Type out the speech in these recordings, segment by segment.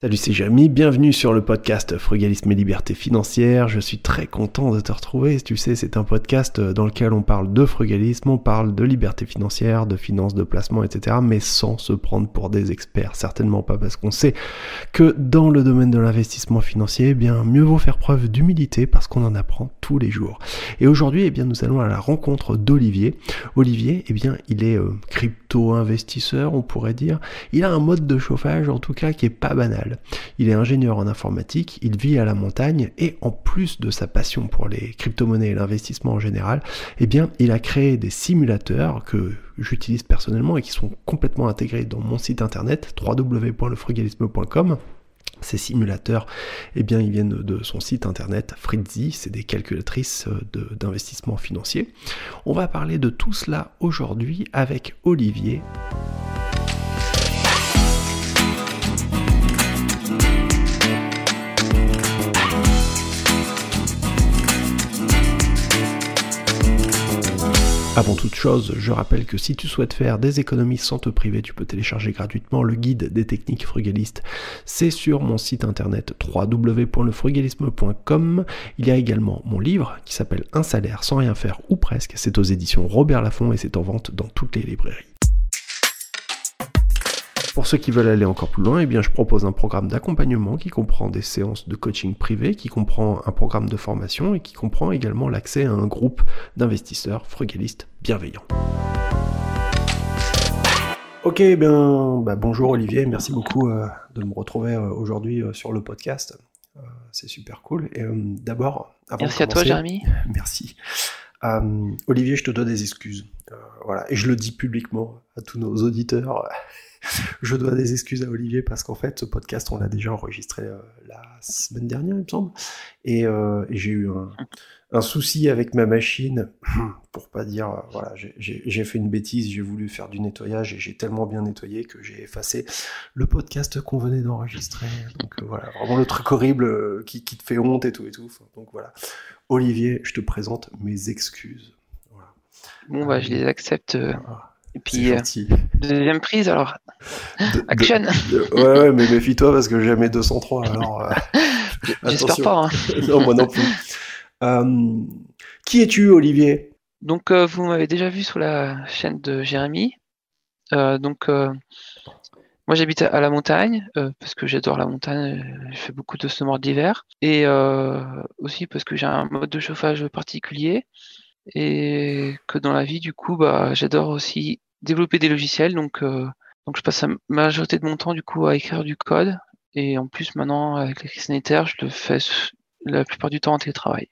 Salut, c'est Jérémy, bienvenue sur le podcast Frugalisme et Liberté Financière. Je suis très content de te retrouver. Tu sais, c'est un podcast dans lequel on parle de frugalisme, on parle de liberté financière, de finances, de placement, etc. Mais sans se prendre pour des experts. Certainement pas parce qu'on sait que dans le domaine de l'investissement financier, eh bien, mieux vaut faire preuve d'humilité parce qu'on en apprend tous les jours. Et aujourd'hui, eh bien, nous allons à la rencontre d'Olivier. Olivier, eh bien, il est euh, crypto-investisseur, on pourrait dire. Il a un mode de chauffage, en tout cas, qui est pas banal. Il est ingénieur en informatique, il vit à la montagne et en plus de sa passion pour les crypto-monnaies et l'investissement en général, eh bien, il a créé des simulateurs que j'utilise personnellement et qui sont complètement intégrés dans mon site internet www.lefrugalisme.com. Ces simulateurs, eh bien, ils viennent de son site internet Fritzy, c'est des calculatrices d'investissement financier. On va parler de tout cela aujourd'hui avec Olivier. Avant toute chose, je rappelle que si tu souhaites faire des économies sans te priver, tu peux télécharger gratuitement le guide des techniques frugalistes. C'est sur mon site internet www.lefrugalisme.com. Il y a également mon livre qui s'appelle Un salaire sans rien faire ou presque. C'est aux éditions Robert Laffont et c'est en vente dans toutes les librairies. Pour ceux qui veulent aller encore plus loin, eh bien, je propose un programme d'accompagnement qui comprend des séances de coaching privé, qui comprend un programme de formation et qui comprend également l'accès à un groupe d'investisseurs frugalistes bienveillants. Ok, eh bien, bah, bonjour Olivier, merci beaucoup euh, de me retrouver euh, aujourd'hui euh, sur le podcast. c'est super cool. Et d'abord, merci à toi, Jérémy. Merci. Olivier, je te donne des excuses. voilà, et je le dis publiquement à tous nos auditeurs je dois des excuses à Olivier parce qu'en fait, ce podcast, on l'a déjà enregistré euh, la semaine dernière, il me semble. Et, euh, j'ai eu un, souci avec ma machine, pour pas dire, euh, voilà, j'ai fait une bêtise, j'ai voulu faire du nettoyage et j'ai tellement bien nettoyé que j'ai effacé le podcast qu'on venait d'enregistrer. Donc voilà, vraiment le truc horrible qui, te fait honte et tout et tout. Donc voilà. Olivier, je te présente mes excuses. Bon, bah, je les accepte. Et puis, euh, deuxième prise, alors. Action Ouais, ouais, mais méfie-toi parce que j'ai mes 203, alors. Euh, j'espère pas. Hein. non, moi non plus. Euh, qui es-tu, Olivier? Donc, vous m'avez déjà vu sur la chaîne de Jérémy. donc, moi, j'habite à la montagne parce que j'adore la montagne. Je fais beaucoup de snowboard d'hiver. Et aussi parce que j'ai un mode de chauffage particulier et que dans la vie, du coup, bah, j'adore aussi développer des logiciels. Donc, euh, donc, je passe la majorité de mon temps, du coup, à écrire du code. Et en plus, maintenant, avec la crise sanitaire, je le fais la plupart du temps en télétravail.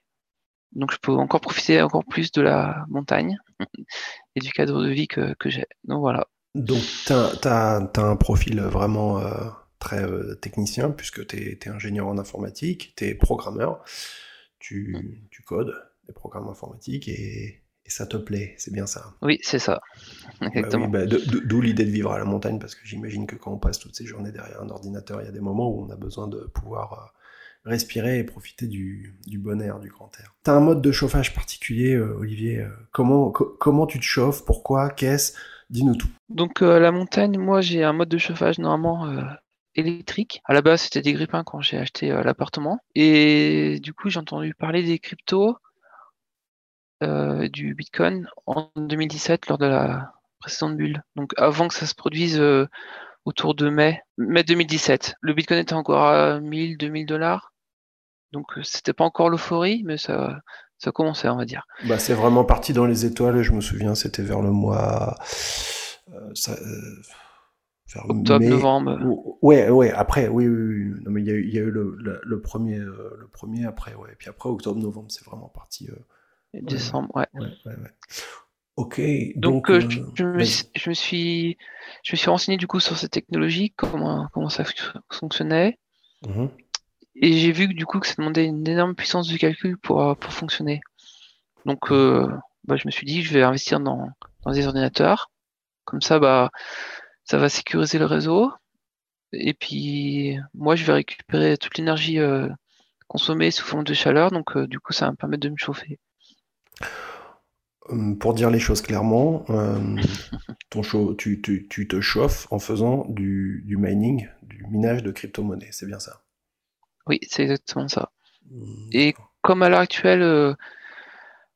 Donc, je peux encore profiter encore plus de la montagne et du cadre de vie que, que j'ai. Donc, voilà. Donc, tu as, un profil vraiment euh, très euh, technicien, puisque tu es, ingénieur en informatique, tu es programmeur, tu, mmh. tu codes des programmes informatiques et, ça te plaît, c'est bien ça. Oui, c'est ça. Bah Exactement. Bah, d'où l'idée de vivre à la montagne, parce que j'imagine que quand on passe toutes ces journées derrière un ordinateur, il y a des moments où on a besoin de pouvoir euh, respirer et profiter du, bon air, du grand air. Tu as un mode de chauffage particulier, euh, Olivier. Euh, comment, comment tu te chauffes Pourquoi Qu'est-ce? Dis-nous tout. Donc, la montagne, moi, j'ai un mode de chauffage normalement électrique. À la base, c'était des grippins quand j'ai acheté l'appartement. Et du coup, j'ai entendu parler des cryptos euh, du Bitcoin en 2017 lors de la précédente bulle. Donc avant que ça se produise euh, autour de mai, mai 2017. Le Bitcoin était encore à 1000, 2000 dollars. Donc euh, c'était pas encore l'euphorie, mais ça, ça commençait, on va dire. Bah, c'est vraiment parti dans les étoiles, je me souviens, c'était vers le mois. Ça, Octobre, novembre. Ouais, ouais, après, oui, oui, oui. Non, mais il y a eu, y a eu le, le, premier, le premier après, ouais. Et puis après, octobre, novembre, c'est vraiment parti. Décembre, ouais. Ok. Donc, euh, euh, je, me, suis, je me suis renseigné du coup sur cette technologie, comment, comment ça fonctionnait. Mhm. Et j'ai vu que du coup que ça demandait une énorme puissance de calcul pour, euh, pour fonctionner. Donc, bah, je me suis dit, je vais investir dans, dans des ordinateurs. Comme ça, bah, ça va sécuriser le réseau. Et puis, moi, je vais récupérer toute l'énergie consommée sous forme de chaleur. Donc, du coup, ça va me permettre de me chauffer. Hum, pour dire les choses clairement, euh, ton tu, tu, te chauffes en faisant du, du mining, du minage de crypto-monnaies, c'est bien ça? Oui, c'est exactement ça. Hum, Et comme à l'heure actuelle, euh,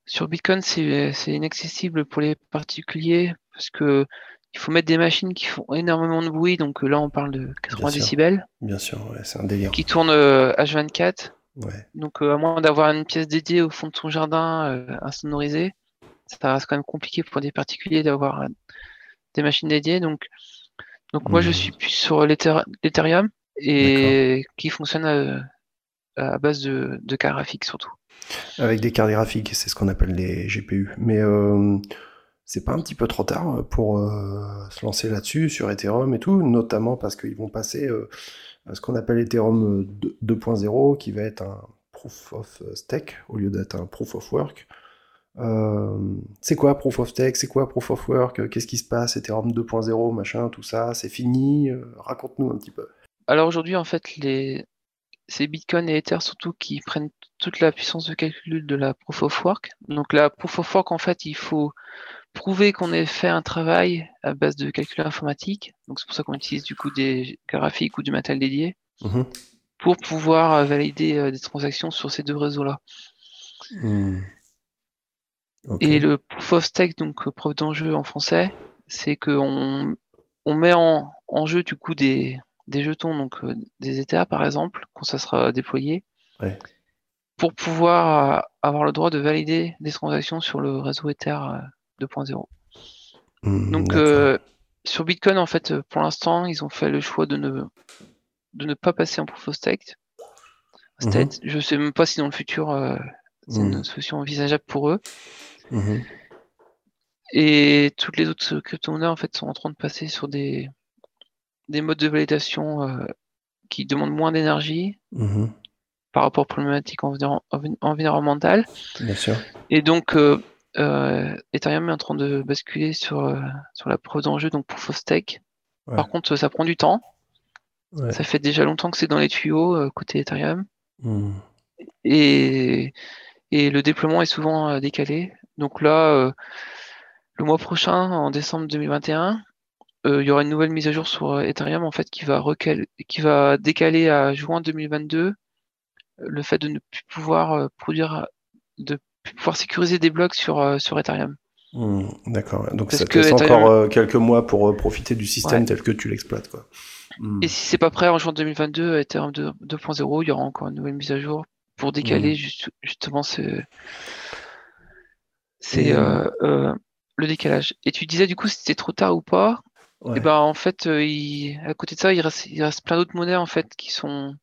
sur Bitcoin, c'est inaccessible pour les particuliers parce que il faut mettre des machines qui font énormément de bruit. Donc là, on parle de 80 décibels. Bien sûr, c'est un délire. Qui tournent H24. Donc, euh, à moins d'avoir une pièce dédiée au fond de son jardin euh, insonorisée, ça reste quand même compliqué pour des particuliers d'avoir euh, des machines dédiées. Donc, donc moi, je hmm. suis plus sur l'Ethereum et qui fonctionne à, base de, de cartes graphiques surtout. Avec des cartes graphiques, c'est ce qu'on appelle les GPU. Mais c'est pas un petit peu trop tard pour se lancer là-dessus, sur Ethereum et tout, notamment parce qu'ils vont passer ce qu'on appelle Ethereum 2.0, qui va être un proof of stake au lieu d'être un proof of work. Euh, c'est quoi proof of stake? C'est quoi proof of work? Qu'est-ce qui se passe? Ethereum 2.0, machin, tout ça, c'est fini euh, Raconte-nous un petit peu. Alors aujourd'hui, en fait, les... c'est Bitcoin et Ether surtout qui prennent toute la puissance de calcul de la proof of work. Donc la proof of work, en fait, il faut prouver qu'on ait fait un travail à base de calcul informatique. Donc c'est pour ça qu'on utilise du coup des graphiques ou du matériel dédié mhm. pour pouvoir euh, valider euh, des transactions sur ces deux réseaux-là. Hmm. Et le proof of stake, donc euh, preuve d'enjeu en français, c'est qu'on on met en, jeu du coup des, jetons, donc des ETA par exemple, quand ça sera déployé, pour pouvoir avoir le droit de valider des transactions sur le réseau Ether 2.0. Hmm, Donc euh, sur Bitcoin, en fait, pour l'instant, ils ont fait le choix de ne, de ne pas passer en proof of stake. Mhm. Je sais même pas si dans le futur euh, c'est une hmm. solution envisageable pour eux. Mhm. Et toutes les autres crypto-monnaies en fait sont en train de passer sur des, des modes de validation euh, qui demandent moins d'énergie mhm. par rapport aux problématiques environnementales. Bien sûr. Et donc euh, Ethereum est en train de basculer sur, euh, sur la preuve d'enjeu, donc proof of stake. Par contre, ça prend du temps. Ça fait déjà longtemps que c'est dans les tuyaux euh, côté Ethereum. Hmm. Et, et, le déploiement est souvent décalé. Donc là, le mois prochain, en décembre 2021, il y aura une nouvelle mise à jour sur Ethereum en fait qui va, qui va décaler à juin 2022 le fait de ne plus pouvoir produire de pouvoir sécuriser des blocs sur, euh, sur Ethereum. Hmm, d'accord. Donc ça te laisse encore euh, quelques mois pour euh, profiter du système tel que tu l'exploites. Quoi. Hmm. Et si c'est pas prêt en juin 2022, Ethereum 2.0, il y aura encore une nouvelle mise à jour pour décaler hmm. justement ce, c'est le décalage. Et tu disais du coup si c'était trop tard ou pas? Et eh ben en fait, il, à côté de ça, il reste, il reste plein d'autres monnaies en fait qui sont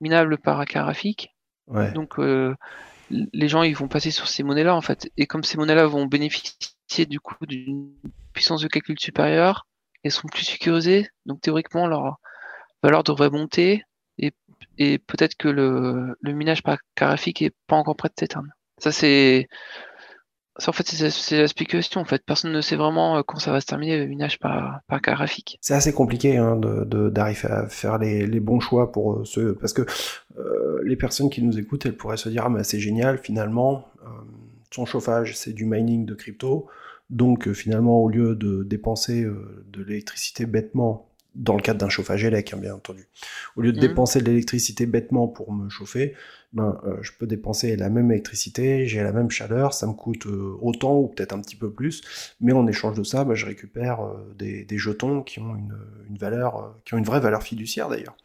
minables par graphique. Ouais. Donc les gens ils vont passer sur ces monnaies-là en fait. Et comme ces monnaies-là vont bénéficier du coup d'une puissance de calcul supérieure, elles sont plus sécurisées, donc théoriquement leur valeur devrait monter et, peut-être que le, le minage par graphique est pas encore prêt de s'éteindre. Ça c'est en fait, c'est la spéculation. En fait, personne ne sait vraiment euh, quand ça va se terminer le minage par, par graphique. C'est assez compliqué hein, d'arriver à faire les, bons choix pour euh, ceux. Parce que euh, les personnes qui nous écoutent, elles pourraient se dire Ah, mais c'est génial, finalement, son chauffage, c'est du mining de crypto. Donc, finalement, au lieu de dépenser de l'électricité bêtement dans le cadre d'un chauffage élec, hein, bien entendu. Au lieu de mmh. dépenser de l'électricité bêtement pour me chauffer, ben, euh, je peux dépenser la même électricité, j'ai la même chaleur, ça me coûte euh, autant ou peut-être un petit peu plus, mais en échange de ça, ben, je récupère euh, des, jetons qui ont une, valeur, qui ont une vraie valeur fiduciaire d'ailleurs,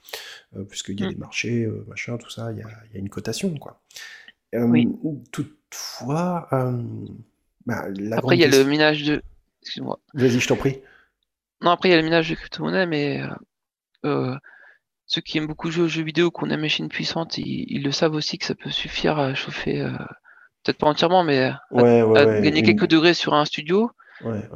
puisqu'il y a mmh. des marchés, machin, tout ça, il y a, une cotation, quoi. Toutefois, ben, après il y a le minage de, excuse-moi. Vas-y, je t'en prie. Non, après il y a le minage de crypto-monnaie, mais ceux qui aiment beaucoup jouer aux jeux vidéo, qu'on a une machine puissante, ils, le savent aussi que ça peut suffire à chauffer, euh, peut-être pas entièrement, mais à, gagner quelques degrés sur un studio.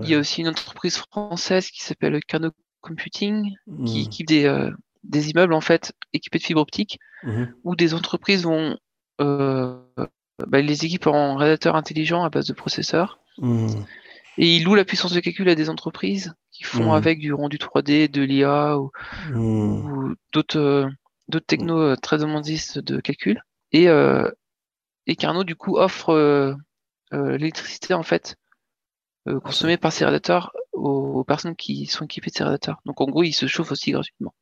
Il y a aussi une entreprise française qui s'appelle Carnot Computing, qui hmm. équipe des, euh, des, immeubles en fait équipés de fibres optiques, hmm. où des entreprises vont euh, bah, les équipes en radiateur intelligent à base de processeurs. Hmm. Et ils louent la puissance de calcul à des entreprises qui font mmh. avec du rendu 3D, de l'IA ou, mmh. d'autres euh, d'autres technos euh, très demandistes de calcul. Et, euh, et Carnot, du coup, offre l'électricité en fait consommée par ces radiateurs aux, personnes qui sont équipées de ces radiateurs. Donc en gros, ils se chauffent aussi gratuitement.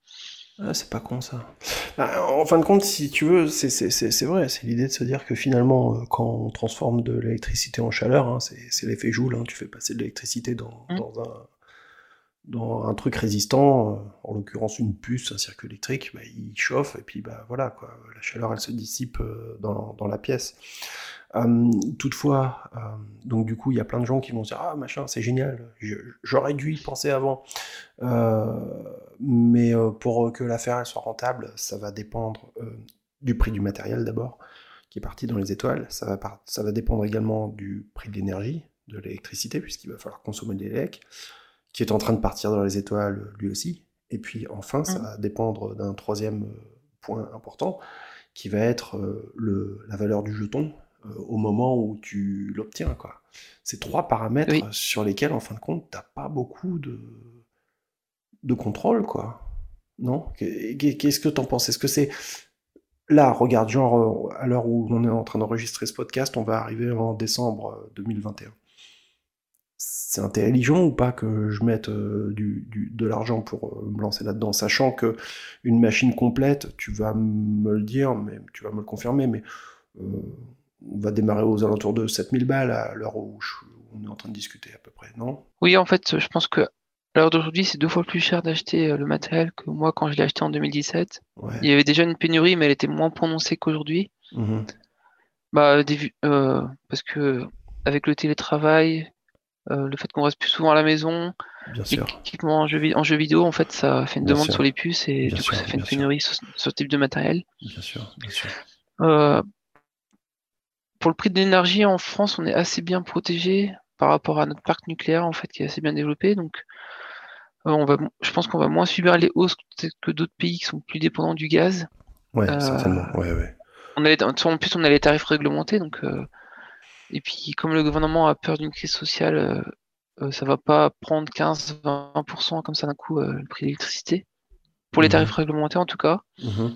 Ah, c'est pas con ça. Bah, en fin de compte, si tu veux, c'est vrai, c'est l'idée de se dire que finalement, quand on transforme de l'électricité en chaleur, hein, c'est l'effet Joule, hein, tu fais passer de l'électricité dans, mmh. dans, un, dans un truc résistant, en l'occurrence une puce, un circuit électrique, bah, il chauffe et puis bah voilà quoi, la chaleur elle se dissipe dans, dans la pièce. Euh, toutefois, euh, donc du coup, il y a plein de gens qui vont dire ah machin, c'est génial, j'aurais dû y penser avant. Euh, mais pour que l'affaire soit rentable, ça va dépendre du prix du matériel d'abord, qui est parti dans les étoiles. Ça va, ça va dépendre également du prix de l'énergie, de l'électricité, puisqu'il va falloir consommer de l'élec, qui est en train de partir dans les étoiles lui aussi. Et puis enfin, ça mmh. va dépendre d'un troisième point important, qui va être le, la valeur du jeton, euh, au moment où tu l'obtiens. Quoi. C'est trois paramètres sur lesquels, en fin de compte, t'as pas beaucoup de, de contrôle, quoi. Non? Qu'est-ce que t'en penses? Est-ce que c'est... Là, regarde, genre, euh, à l'heure où on est en train d'enregistrer ce podcast, on va arriver en décembre 2021. Euh, c'est intelligent ou pas que je mette du, de l'argent pour me lancer là-dedans, sachant que une machine complète, tu vas me le dire, mais tu vas me le confirmer, mais on va démarrer aux alentours de 7000 balles à l'heure où on est en train de discuter à peu près, non? Oui, en fait, je pense que à l'heure d'aujourd'hui, c'est deux fois plus cher d'acheter euh, le matériel que moi quand je l'ai acheté en 2017. Il y avait déjà une pénurie, mais elle était moins prononcée qu'aujourd'hui. Mmh bah, euh, parce que avec le télétravail, euh, le fait qu'on reste plus souvent à la maison, l'équipement en jeu, en jeu vidéo, en fait, ça fait une demande sur les puces et du coup, ça fait une pénurie sur, ce type de matériel. Bien sûr, bien sûr pour le prix de l'énergie en France, on est assez bien protégé par rapport à notre parc nucléaire en fait qui est assez bien développé. Donc, euh, on va, je pense qu'on va moins subir les hausses que d'autres pays qui sont plus dépendants du gaz. Ouais, euh, certainement. Ouais, ouais. On en plus, on a les tarifs réglementés, donc euh, et puis comme le gouvernement a peur d'une crise sociale, ça va pas prendre 15-20% comme ça d'un coup le prix de l'électricité pour les mmh tarifs réglementés en tout cas. Mmh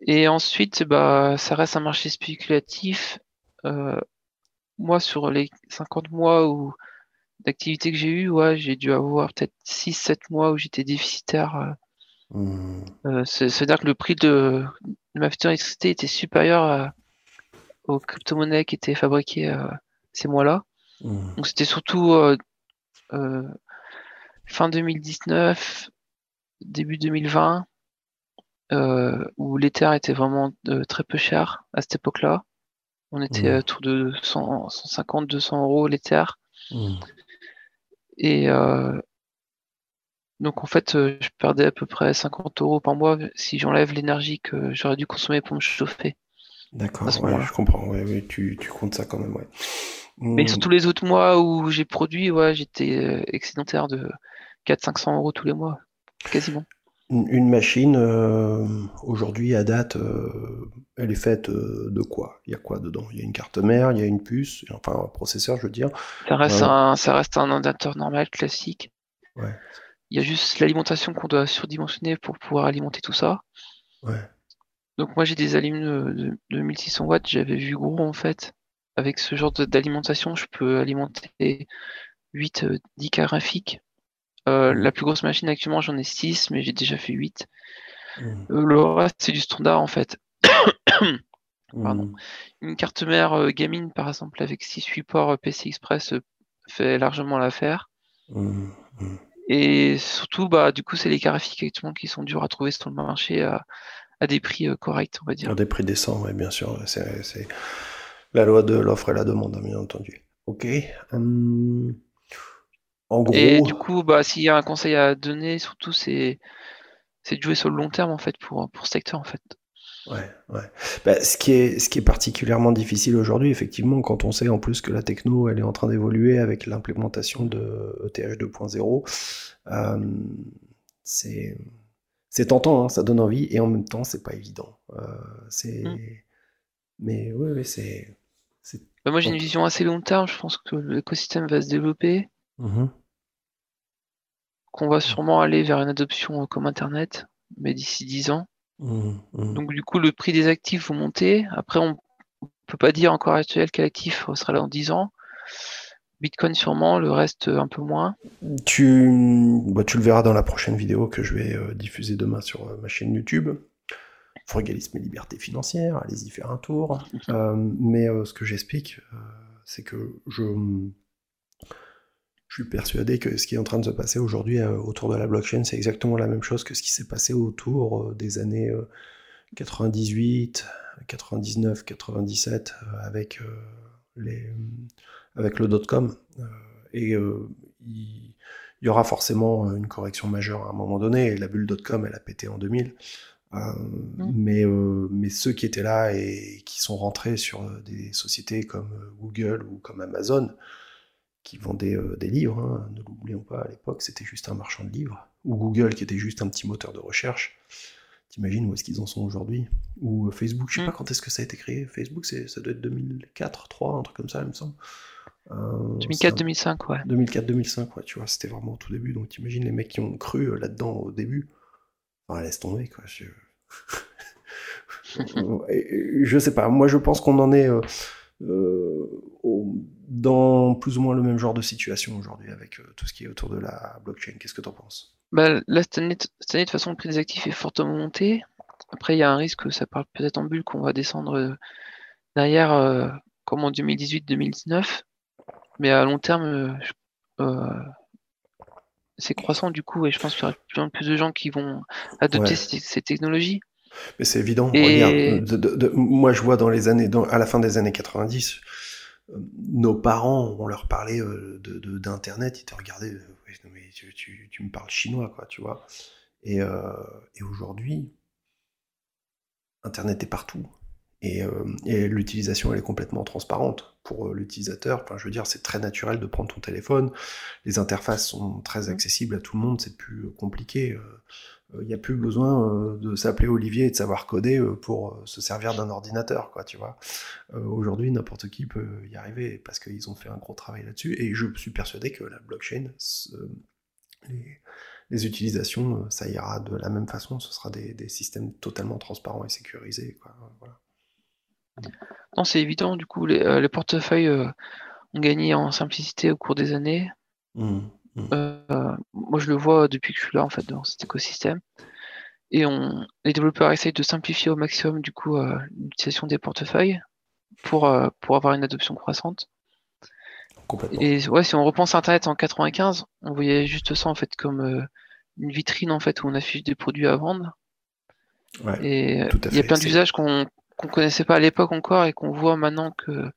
et ensuite, bah, ça reste un marché spéculatif. Euh, moi, sur les 50 mois où d'activité que j'ai eu, ouais, j'ai dû avoir peut-être 6-7 mois où j'étais déficitaire. Euh, mmh. euh, c'est-à-dire que le prix de, ma facture d'électricité était supérieur aux crypto-monnaies qui étaient fabriquées ces mois-là. Mmh. Donc c'était surtout fin 2019, début 2020 euh, où l'Ether était vraiment euh, très peu cher à cette époque-là. On était mmh. autour de 150, 200 euros l'Ether. Mmh. Et euh, donc en fait, je perdais à peu près 50 euros par mois si j'enlève l'énergie que j'aurais dû consommer pour me chauffer. D'accord, je comprends. Ouais, tu, tu, comptes ça quand même, ouais. Mais sur mmh. tous les autres mois où j'ai produit, ouais, j'étais excédentaire de 400-500 euros tous les mois, quasiment. Une machine, euh, aujourd'hui, à date, euh, elle est faite euh, de quoi? Il y a quoi dedans? Il y a une carte mère, il y a une puce, enfin un processeur, je veux dire. Ça reste, un, ça reste un ordinateur normal, classique. Ouais. Il y a juste l'alimentation qu'on doit surdimensionner pour pouvoir alimenter tout ça. Ouais. Donc moi j'ai des allumes de, de, 1600 watts, j'avais vu gros en fait. Avec ce genre d'alimentation, je peux alimenter 8-10 cartes graphiques euh, la plus grosse machine actuellement, j'en ai 6, mais j'ai déjà fait 8. Mmh. Euh, le reste, c'est du standard en fait. Mmh. Une carte mère euh, gaming, par exemple, avec 6 supports PC Express, fait largement l'affaire. Mmh. Et surtout, bah, du coup, c'est les graphiques actuellement qui sont durs à trouver sur le marché à, des prix corrects, on va dire. À des prix décents, oui, bien sûr. C'est la loi de l'offre et la demande, bien entendu. Ok. Hum. Et du coup, bah, s'il y a un conseil à donner, surtout, c'est de jouer sur le long terme en fait pour, pour ce secteur en fait. Ouais, ouais. Bah, ce, qui est, ce qui est particulièrement difficile aujourd'hui, effectivement, quand on sait en plus que la techno, elle est en train d'évoluer avec l'implémentation de ETH 2.0, euh, c'est tentant, hein, ça donne envie, et en même temps, c'est pas évident. Euh, c'est... Mm. Mais oui, ouais, c'est... Bah, moi, j'ai une vision assez long terme, je pense que l'écosystème va se développer. Mmh Qu'on va sûrement aller vers une adoption comme Internet, mais d'ici 10 ans. Mmh, mmh. Donc du coup, le prix des actifs va monter. Après, on peut pas dire encore actuel quel actif sera là dans 10 ans. Bitcoin sûrement, le reste un peu moins. Tu, bah, tu le verras dans la prochaine vidéo que je vais diffuser demain sur ma chaîne YouTube. Frugalisme et liberté financière, allez-y faire un tour. mais ce que j'explique, c'est que je, je suis persuadé que ce qui est en train de se passer aujourd'hui euh, autour de la blockchain, c'est exactement la même chose que ce qui s'est passé autour euh, des années 98, 99, 97 avec, les, avec le dot-com. et il y, aura forcément une correction majeure à un moment donné. la bulle dot-com, elle a pété en 2000. Euh, mmh. mais, mais ceux qui étaient là et qui sont rentrés sur des sociétés comme Google ou comme Amazon, qui vendait euh, des livres, hein, ne l'oublions pas, à l'époque c'était juste un marchand de livres, ou Google qui était juste un petit moteur de recherche. T'imagines où est-ce qu'ils en sont aujourd'hui? Ou euh, Facebook, je sais mm. pas quand est-ce que ça a été créé. Facebook, ça doit être 2004, 3, un truc comme ça, il me semble. 2004-2005, euh, ouais. 2004-2005, ouais, tu vois, c'était vraiment au tout début. Donc t'imagines les mecs qui ont cru là-dedans au début. Enfin, laisse tomber, quoi. Je... je sais pas, moi je pense qu'on en est dans plus ou moins le même genre de situation aujourd'hui avec euh, tout ce qui est autour de la blockchain. Qu'est-ce que tu en penses? Bah, Là, cette année, de toute façon, le prix des actifs est fortement monté. Après, il y a un risque, que ça parle peut-être en bulle, qu'on va descendre euh, derrière, euh, comme en 2018-2019. Mais à long terme, c'est croissant du coup, et je pense qu'il y aura plus, de gens qui vont adopter ces, technologies. Mais c'est évident. Regarde, moi, je vois dans les années, à la fin des années 90, nos parents, on leur parlait euh, d'internet, ils te regardaient, euh, mais tu, me parles chinois, quoi, tu vois. Et, euh, et aujourd'hui, internet est partout. Et, l'utilisation, elle est complètement transparente pour l'utilisateur. Enfin, je veux dire, c'est très naturel de prendre ton téléphone. Les interfaces sont très mmh. accessibles à tout le monde, c'est plus compliqué il euh, n'y a plus besoin euh, de s'appeler Olivier et de savoir coder euh, pour se servir d'un ordinateur, quoi, tu vois. Aujourd'hui, n'importe qui peut y arriver parce qu'ils ont fait un gros travail là-dessus. Et je suis persuadé que la blockchain, les, utilisations, ça ira de la même façon. Ce sera des, systèmes totalement transparents et sécurisés, quoi. Non, c'est évident. Du coup, les, portefeuilles ont gagné en simplicité au cours des années. Mmh. Mm. Euh, moi, je le vois depuis que je suis là, en fait, dans cet écosystème. Et on, les développeurs essayent de simplifier au maximum, du coup, euh, l'utilisation des portefeuilles pour, euh, pour avoir une adoption croissante. Et ouais, si on repense à Internet en 95, on voyait juste ça, en fait, comme une vitrine, en fait, où on affiche des produits à vendre. et il y a plein d'usages qu'on ne connaissait pas à l'époque encore et qu'on voit maintenant que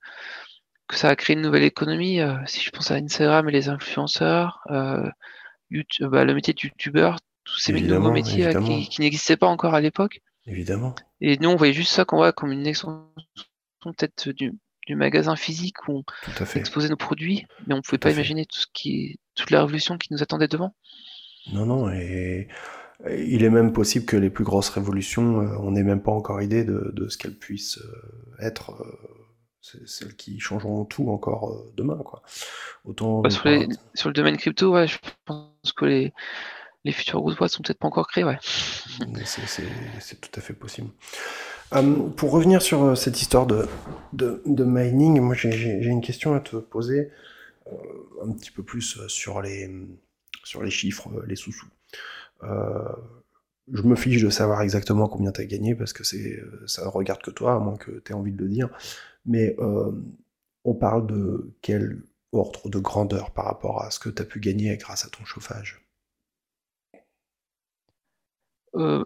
que ça a créé une nouvelle économie. Euh, si je pense à Instagram et les influenceurs, euh, YouTube, bah, le métier de youtubeur, tous ces nouveaux métiers euh, qui, n'existaient pas encore à l'époque. Évidemment. Et nous, on voyait juste ça qu'on voit comme une extension peut-être du, magasin physique où on exposait nos produits, mais on ne pouvait pas imaginer tout ce qui, toute la révolution qui nous attendait devant. Non, non, et il est même possible que les plus grosses révolutions, on n'ait même pas encore idée de, de ce qu'elles puissent être c'est celles qui changeront tout encore euh, demain. Quoi. Autant, bah, sur, le domaine crypto, ouais, je pense que les, les futures grosses boîtes sont peut-être pas encore créées. Ouais. C'est tout à fait possible. Pour revenir sur euh, cette histoire de, de, de mining, moi j'ai une question à te poser euh, un petit peu plus sur les, sur les chiffres, les sous-sous. Je me fiche de savoir exactement combien tu as gagné parce que c'est ça regarde que toi, à moins que tu aies envie de le dire. Mais euh, on parle de quel ordre de grandeur par rapport à ce que tu as pu gagner grâce à ton chauffage? Euh,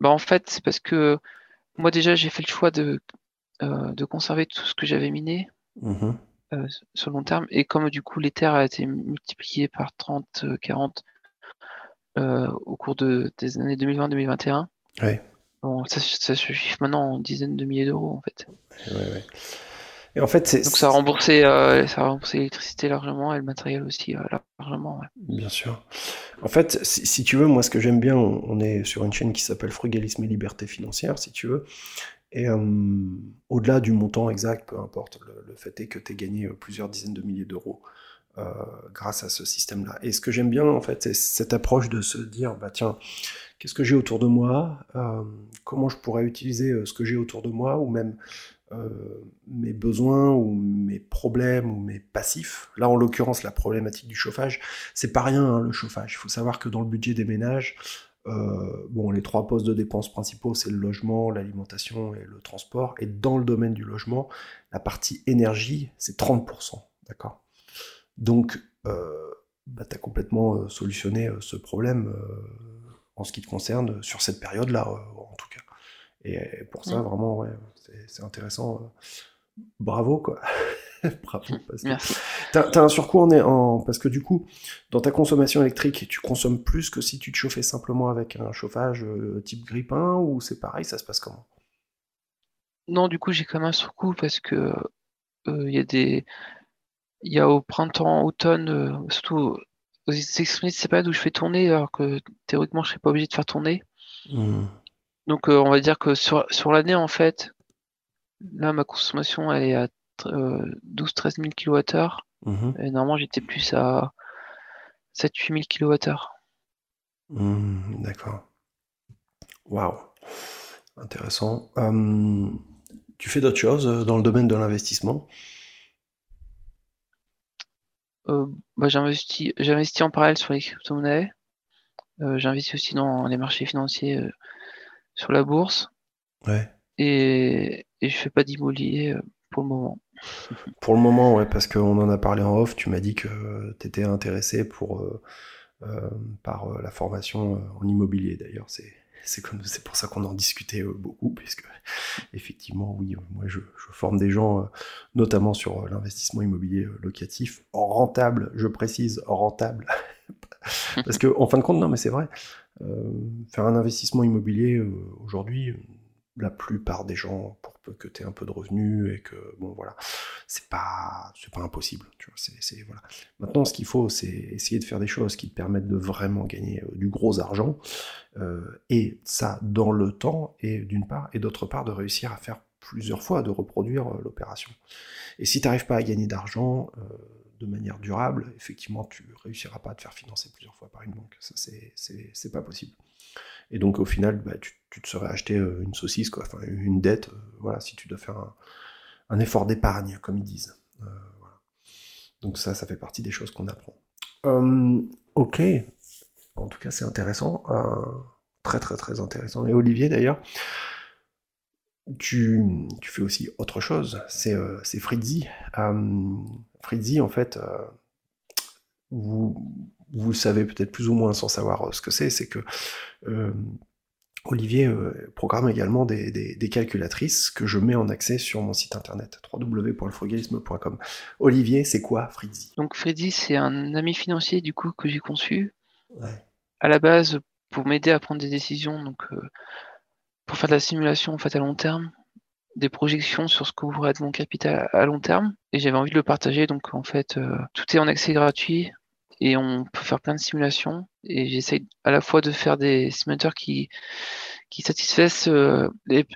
bah En fait, c'est parce que moi déjà j'ai fait le choix de, euh, de conserver tout ce que j'avais miné mmh sur long terme, et comme du coup les terres a été multiplié par 30, 40 au cours de, des années 2020-2021, ouais. Bon, ça, se chiffre maintenant en dizaines de milliers d'euros en fait. Et en fait. Donc ça a remboursé, euh, ça a remboursé l'électricité largement et le matériel aussi euh, largement. Bien sûr. En fait, si, tu veux, moi ce que j'aime bien, on, est sur une chaîne qui s'appelle Frugalisme et Liberté Financière, si tu veux. Et euh, au-delà du montant exact, peu importe, le, fait est que tu aies gagné plusieurs dizaines de milliers d'euros grâce à ce système-là. Et ce que j'aime bien, en fait, c'est cette approche de se dire, bah tiens, qu'est-ce que j'ai autour de moi, euh, comment je pourrais utiliser euh, ce que j'ai autour de moi, ou même mes besoins ou mes problèmes ou mes passifs. Là, en l'occurrence, la problématique du chauffage, c'est pas rien hein, le chauffage. Il faut savoir que dans le budget des ménages, bon, les trois postes de dépenses principaux, c'est le logement, l'alimentation et le transport. Et dans le domaine du logement, la partie énergie, c'est 30%. D'accord? Donc, bah, tu as complètement solutionné ce problème en ce qui te concerne sur cette période-là, en tout cas. Et pour ça, vraiment, ouais, c'est intéressant. Bravo, quoi. Bravo. Parce Merci. T'as un surcoût en, en, parce que du coup, dans ta consommation électrique, tu consommes plus que si tu te chauffais simplement avec un chauffage euh, type grippin ou c'est pareil, ça se passe comment? Non, du coup, j'ai quand même un surcoût parce que euh, il y a des, il y a au printemps, automne, euh, surtout aux extrémités c'est pas où je fais tourner, alors que théoriquement, je serais pas obligé de faire tourner. Mmh. Donc, on va dire que sur, sur l'année, en fait, là, ma consommation, elle est à 12-13 000 kWh. Et normalement, j'étais plus à 7-8 000 kWh. D'accord. Waouh. Intéressant. Hum, tu fais d'autres choses euh, dans le domaine de l'investissement? Euh, bah, J'investis en parallèle sur les crypto-monnaies. Euh, j'investis aussi dans les marchés financiers sur la bourse. Ouais. Et, et je fais pas d'immobilier pour le moment. Pour le moment, ouais, parce qu'on en a parlé en off, tu m'as dit que tu étais intéressé pour, euh, euh, par euh, la formation en immobilier d'ailleurs. C'est, c'est, c'est pour ça qu'on en discutait beaucoup, puisque effectivement, oui, moi je, forme des gens, notamment sur l'investissement immobilier locatif, rentable, je précise, rentable. parce que, en fin de compte, non, mais c'est vrai, faire un investissement immobilier aujourd'hui, la plupart des gens, pour peu que tu aies un peu de revenus et que, bon, voilà, c'est pas, pas impossible. Tu vois, c'est, voilà. Maintenant, ce qu'il faut, c'est essayer de faire des choses qui te permettent de vraiment gagner euh, du gros argent, euh, et ça dans le temps, et d'une part, et d'autre part, de réussir à faire plusieurs fois, de reproduire euh, l'opération. Et si tu n'arrives pas à gagner d'argent de manière durable, effectivement, tu réussiras pas à te faire financer plusieurs fois par une banque. Ça, c'est, pas possible. Et donc au final, bah, tu, te serais acheté euh, une saucisse, quoi, enfin une dette, euh, voilà, si tu dois faire un, effort d'épargne, comme ils disent. Euh, donc ça, ça fait partie des choses qu'on apprend. ok, en tout cas c'est intéressant, très très très intéressant. Et Olivier d'ailleurs, tu, fais aussi autre chose, c'est Fritzy. Fritzy, en fait, vous, vous savez peut-être plus ou moins sans savoir ce que c'est, c'est que euh, Olivier euh, programme également des, calculatrices que je mets en accès sur mon site internet www.frugalisme.com. Olivier, c'est quoi Fritzy Donc Fritzy, c'est un ami financier du coup que j'ai conçu. À la base, pour m'aider à prendre des décisions, donc euh, pour faire de la simulation en fait à long terme, des projections sur ce que pourrait être mon capital à long terme, et j'avais envie de le partager. Donc en fait, tout est en accès gratuit et on peut faire plein de simulations. Et j'essaye à la fois de faire des simulateurs qui, qui satisfassent euh,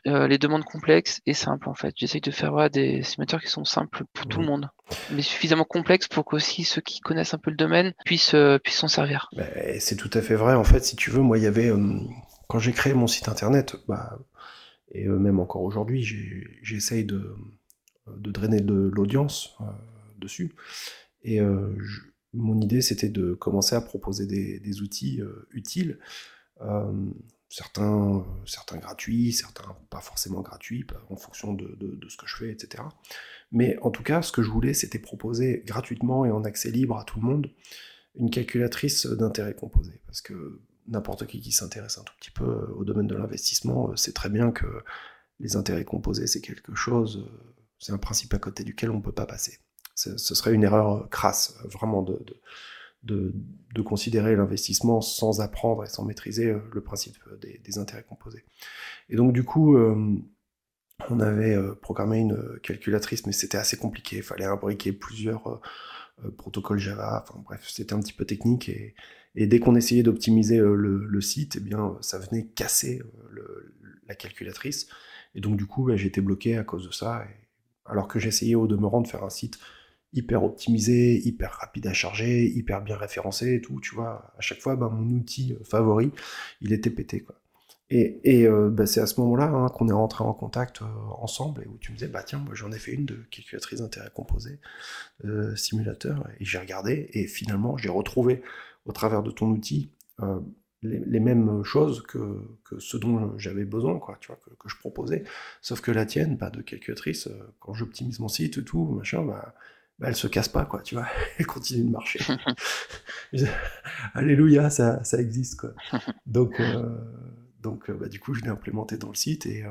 euh, les, demandes complexes et simples en fait. J'essaye de faire des simulateurs qui sont simples pour tout le monde, mais suffisamment complexes pour qu'aussi ceux qui connaissent un peu le domaine puissent euh, puissent s'en servir. c'est tout à fait vrai. En fait, si tu veux, moi, il y avait quand j'ai créé mon site internet, bah, et même encore aujourd'hui, j'essaye de, de drainer de l'audience dessus. Et je, mon idée, c'était de commencer à proposer des, outils euh, utiles, euh, certains, certains gratuits, certains pas forcément gratuits, en fonction de, ce que je fais, etc. Mais en tout cas, ce que je voulais, c'était proposer gratuitement et en accès libre à tout le monde une calculatrice d'intérêt composé. Parce que n'importe qui qui s'intéresse un tout petit peu euh, au domaine de l'investissement sait très bien que les intérêts composés, c'est quelque chose, c'est un principe à côté duquel on ne peut pas passer. Ce serait une erreur crasse, vraiment, de, de, de, considérer l'investissement sans apprendre et sans maîtriser euh, le principe des, intérêts composés. Et donc, du coup, euh, on avait euh, programmé une calculatrice, mais c'était assez compliqué. Il fallait imbriquer plusieurs protocoles Java. Enfin, bref, c'était un petit peu technique. Et, et dès qu'on essayait d'optimiser le, site, eh bien, ça venait casser la calculatrice. Et donc, du coup, bah, j'étais bloqué à cause de ça. alors que j'essayais au demeurant de faire un site hyper optimisé, hyper rapide à charger, hyper bien référencé et tout, tu vois. À chaque fois, ben, mon outil favori, il était pété. Et, bah, c'est à ce moment-là hein, qu'on est rentré en contact ensemble et où tu me disais, bah tiens, moi j'en ai fait une de calculatrice d'intérêt composé, simulateur, et j'ai regardé, et finalement j'ai retrouvé au travers de ton outil les, mêmes choses que, ce dont j'avais besoin, quoi, tu vois, que, je proposais. Sauf que la tienne, bah, de calculatrice, euh, quand j'optimise mon site et tout, machin, bah, bah, elle se casse pas, quoi, tu vois, elle continue de marcher. Alléluia, ça, ça existe, quoi. Donc, euh, donc bah, du coup, je l'ai implémenté dans le site et, euh,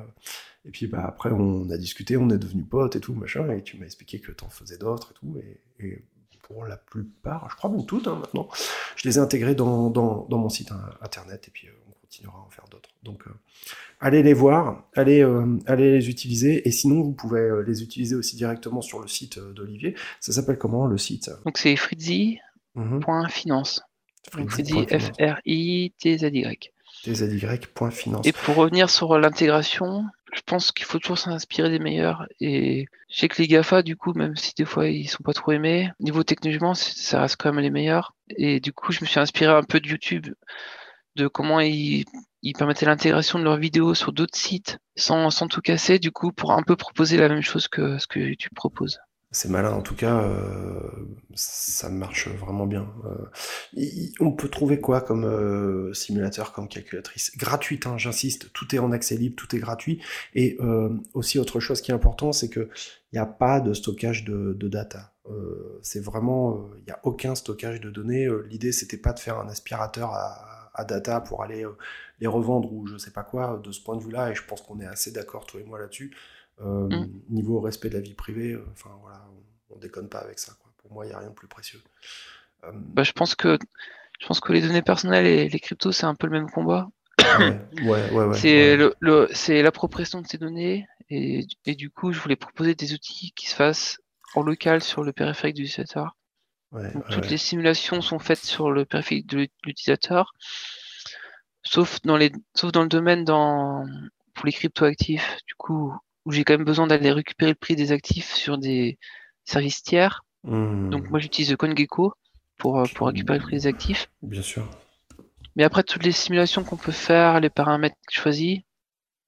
et puis bah, après, on a discuté, on est devenu potes et tout, machin, et tu m'as expliqué que tu en faisais d'autres et tout, et pour la plupart, je crois même toutes hein, maintenant, je les ai intégrées dans, dans, mon site hein, internet et puis euh, on continuera à en faire d'autres. Donc euh, allez les voir, allez, euh, allez les utiliser et sinon vous pouvez les utiliser aussi directement sur le site d'Olivier. Ça s'appelle comment le site? Donc c'est fritzy.finance. Mhm. Fritzy, F-R-I-T-Z-Y. T-Z-Y.finance. Et pour revenir sur l'intégration, je pense qu'il faut toujours s'inspirer des meilleurs. Et je sais que les GAFA, du coup, même si des fois ils sont pas trop aimés, niveau techniquement, ça reste quand même les meilleurs. Et du coup, je me suis inspiré un peu de YouTube, de comment ils, permettaient l'intégration de leurs vidéos sur d'autres sites sans, sans tout casser, du coup, pour un peu proposer la même chose que ce que YouTube propose c'est malin en tout cas, euh, ça marche vraiment bien. Euh, on peut trouver quoi comme euh, simulateur, comme calculatrice? Gratuite, hein, j'insiste, tout est en accès libre, tout est gratuit. Et aussi autre chose qui est important, c'est que il n'y a pas de stockage de, data. c'est vraiment, il n'y a aucun stockage de données. L'idée c'était pas de faire un aspirateur à, data pour aller les revendre ou je sais pas quoi. De ce point de vue-là, et je pense qu'on est assez d'accord toi et moi là-dessus. Euh, mm. Niveau respect de la vie privée, euh, enfin voilà, on, déconne pas avec ça. Pour moi, il n'y a rien de plus précieux. Euh, bah, je pense que je pense que les données personnelles et les cryptos, c'est un peu le même combat. c'est le, c'est l'appropriation de ces données et, et, du coup, je voulais proposer des outils qui se fassent en local sur le périphérique de l'utilisateur. toutes les simulations sont faites sur le périphérique de l'utilisateur, sauf dans les, sauf dans le domaine dans, pour les cryptoactifs. Du coup, où j'ai quand même besoin d'aller récupérer le prix des actifs sur des services tiers. Hmm. Donc moi j'utilise CoinGecko pour, euh, pour récupérer le prix des actifs. Bien sûr. Mais après toutes les simulations qu'on peut faire, les paramètres choisis,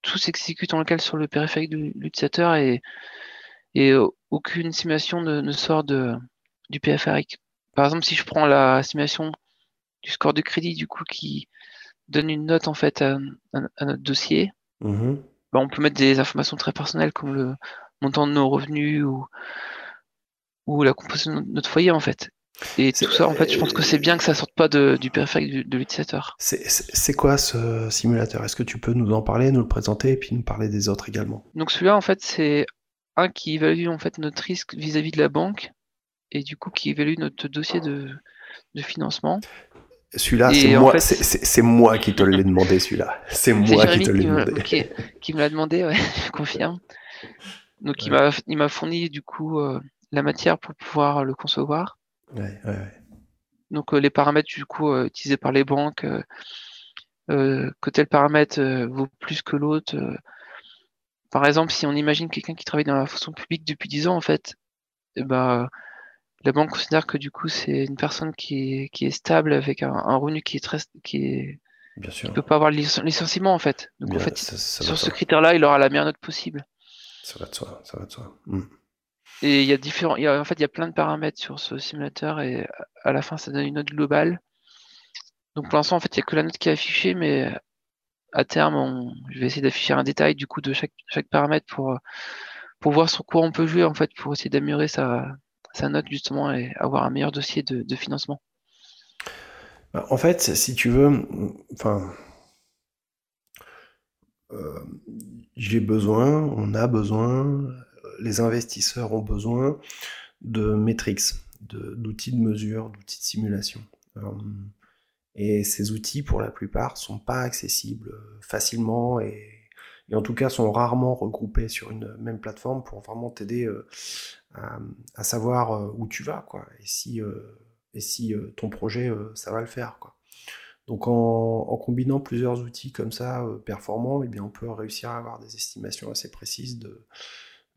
tout s'exécute en local sur le périphérique de l'utilisateur et, et euh, aucune simulation ne, sort de, du périphérique. Par exemple, si je prends la simulation du score de crédit, du coup, qui donne une note en fait à, notre dossier, mm-hmm. Bah, on peut mettre des informations très personnelles comme le montant de nos revenus ou, ou la composition de notre foyer en fait. Et tout ça, en fait, je pense que c'est bien que ça sorte pas du périphérique de, l'utilisateur. C'est quoi ce simulateur? Est-ce que tu peux nous en parler, nous le présenter et puis nous parler des autres également? Donc celui-là, en fait, c'est un qui évalue en fait notre risque vis-à-vis de la banque et du coup qui évalue notre dossier de, de financement. Celui-là, c'est moi, c'est moi qui te l'ai demandé, celui-là. C'est moi qui te l'ai demandé. Qui, me l'a demandé, ouais, je confirme. Donc, il m'a fourni, du coup, euh, la matière pour pouvoir le concevoir. Ouais, Donc, euh, les paramètres, du coup, euh, utilisés par les banques, que tel paramètre vaut plus que l'autre. par exemple, si on imagine quelqu'un qui travaille dans la fonction publique depuis 10 ans, en fait, eh ben, la banque considère que du coup c'est une personne qui est, qui est stable avec un, revenu qui est très qui est Bien sûr. Qui peut pas avoir le licenciement en fait. Donc en fait, sur ce critère-là, il aura la meilleure note possible. Ça va de soi, ça va de soi. Hmm. Et il y a différents, il y a, en fait, il y a plein de paramètres sur ce simulateur et à la fin, ça donne une note globale. Donc pour l'instant, en fait, il n'y a que la note qui est affichée, mais à terme, je vais essayer d'afficher un détail du coup de chaque, chaque paramètre pour, pour voir sur quoi on peut jouer en fait pour essayer d'améliorer sa, sa note justement et avoir un meilleur dossier de, financement bah, En fait, si tu veux, enfin, euh, j'ai besoin, on a besoin, les investisseurs ont besoin de metrics, d'outils de, mesure, d'outils de simulation. Euh, et ces outils, pour la plupart, sont pas accessibles facilement et, en tout cas sont rarement regroupés sur une même plateforme pour vraiment t'aider euh, à, savoir euh, où tu vas, quoi, et si, euh, ton projet, ça va le faire, quoi. Donc en, combinant plusieurs outils comme ça, performants, eh bien, on peut réussir à avoir des estimations assez précises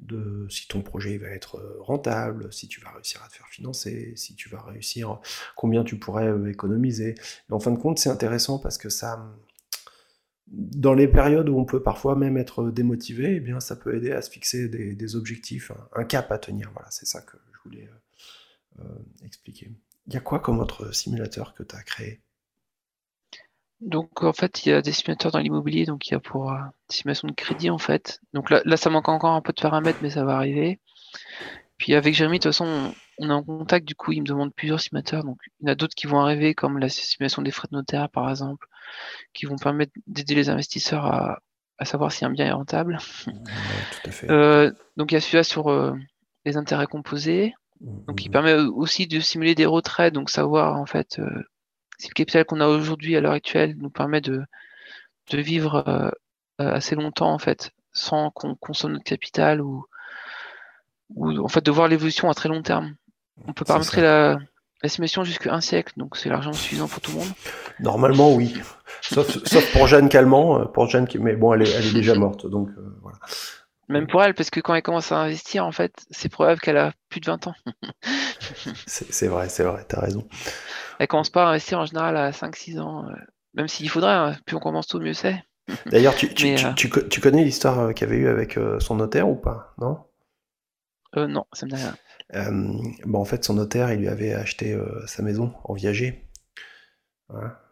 de, si ton projet va être rentable, si tu vas réussir à te faire financer, si tu vas réussir, combien tu pourrais économiser. En fin de compte, c'est intéressant parce que ça, dans les périodes où on peut parfois même être démotivé, eh bien, ça peut aider à se fixer des, objectifs, un, cap à tenir. Voilà, c'est ça que je voulais euh, expliquer. Il y a quoi comme autre simulateur que tu as créé? Donc en fait, il y a des simulateurs dans l'immobilier, donc il y a pour euh, simulation de crédit en fait. Donc là, là, ça manque encore un peu de paramètres, mais ça va arriver. Puis avec Jérémy, de toute façon, on, est en contact, du coup, il me demande plusieurs simulateurs. Donc il y en a d'autres qui vont arriver, comme la simulation des frais de notaire, par exemple, qui vont permettre d'aider les investisseurs à, savoir si un bien est rentable. Euh, donc il y a celui-là sur euh, les intérêts composés. Donc il mmh. permet aussi de simuler des retraits, donc savoir en fait si le capital qu'on a aujourd'hui à l'heure actuelle nous permet de, de vivre euh, euh, assez longtemps en fait, sans qu'on consomme notre capital ou, ou en fait de voir l'évolution à très long terme. On peut paramétrer la, simulation jusqu'à un siècle, donc c'est largement suffisant pour tout le monde. Normalement, oui. Sauf, pour Jeanne Calment, euh, pour Jeanne qui, mais bon, elle est, elle est déjà morte, donc voilà. Même pour elle, parce que quand elle commence à investir, en fait, c'est probable qu'elle a plus de 20 ans. c'est vrai, c'est vrai, t'as raison. Elle commence pas à investir en général à 5-6 ans. Euh, même s'il faudrait, hein, plus on commence tôt, mieux c'est. D'ailleurs, tu, euh, tu, connais l'histoire euh, qu'il y avait eu avec son notaire ou pas Non? Non, ça me dit rien. Bon, en fait, son notaire, il lui avait acheté sa maison en viager.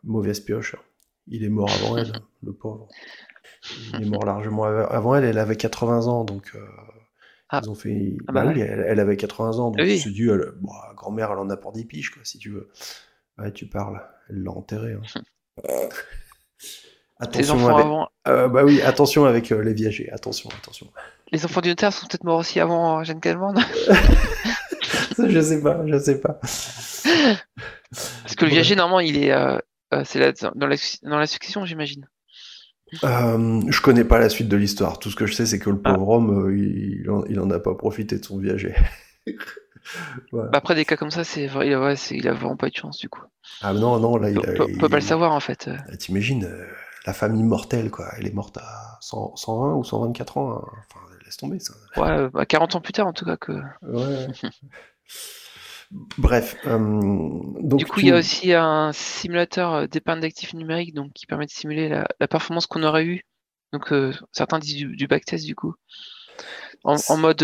mauvaise pioche. Il est mort avant elle, le pauvre. Il est mort largement avant elle. Elle avait 80 ans, donc ah. ils ont fait. Ah bah bah elle, avait 80 ans, donc oui. se dit, grand-mère, elle en a pour 10 piges, quoi, si tu veux. Ouais, tu parles. Elle l'a enterré. Hein. attention avec... avant... Euh, bah oui, attention avec euh, les viagers. Attention, attention. Les enfants du notaire sont peut-être morts aussi avant Jeanne Calment. je sais pas, je sais pas. Parce que le viager, normalement, il est, euh, c'est dans, la, dans la succession, j'imagine. je connais pas la suite de l'histoire. Tout ce que je sais, c'est que le ah. pauvre homme, il, il, en, a pas profité de son viager. Bah, après des cas comme ça, c'est vrai, ouais, il a vraiment pas de chance du coup. Ah non, non, là il, on, peut, pas le savoir en fait. Ah, t'imagines, euh, la famille mortelle quoi, elle est morte à 120 ou 124 ans, hein. enfin laisse tomber ça. Ouais, bah, 40 ans plus tard en tout cas que. Ouais. Bref. Euh, donc du coup, il y a aussi un simulateur euh, d'épargne d'actifs numériques donc, qui permet de simuler la, performance qu'on aurait eu. Donc, certains disent du, du backtest du coup. En, en mode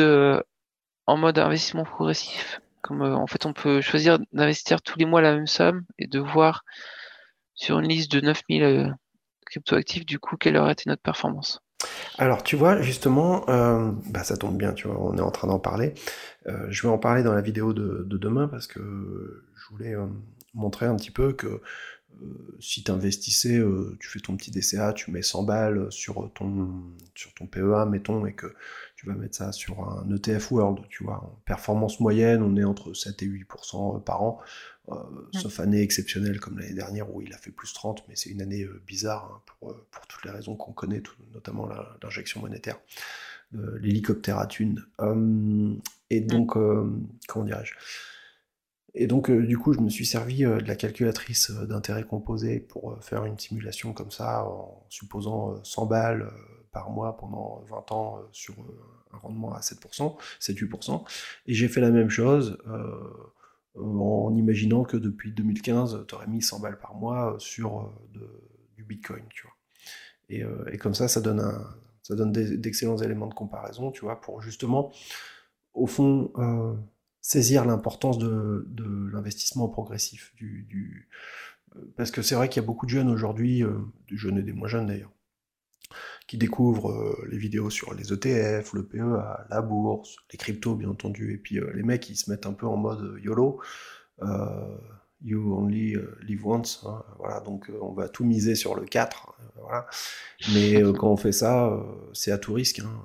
en mode investissement progressif. Comme euh, en fait, on peut choisir d'investir tous les mois la même somme et de voir sur une liste de 9000 euh, cryptoactifs, du coup, quelle aurait été notre performance? Alors, tu vois, justement, euh, bah, ça tombe bien, tu vois, on est en train d'en parler. je vais en parler dans la vidéo de, demain parce que je voulais montrer un petit peu que si tu investissais, tu fais ton petit DCA, tu mets 100 balles sur ton, sur ton PEA, mettons, et que tu vas mettre ça sur un ETF World, tu vois, en performance moyenne, on est entre 7 et 8% euh, par an, euh, sauf année exceptionnelle comme l'année dernière où il a fait plus 30, mais c'est une année euh, bizarre hein, pour, pour, toutes les raisons qu'on connaît, notamment l'injection monétaire, l'hélicoptère à thunes. et donc, comment dirais-je? Et donc, du coup, je me suis servi de la calculatrice d'intérêt composé pour faire une simulation comme ça, en supposant 100 balles par mois pendant 20 ans euh, sur euh, un rendement à 7%, 7-8%. Et j'ai fait la même chose euh, en imaginant que depuis 2015, tu aurais mis 100 balles par mois sur du Bitcoin, tu vois. Et, comme ça, ça donne, d'excellents éléments de comparaison, tu vois, pour justement, au fond, saisir l'importance de, l'investissement progressif. Du, parce que c'est vrai qu'il y a beaucoup de jeunes aujourd'hui, des jeunes et des moins jeunes d'ailleurs, qui découvrent euh, les vidéos sur les ETF, le PEA, la bourse, les cryptos bien entendu, et puis euh, les mecs ils se mettent un peu en mode euh, YOLO, you only live once, hein, voilà, donc on va tout miser sur le 4, voilà. mais quand on fait ça, c'est à tout risque, hein.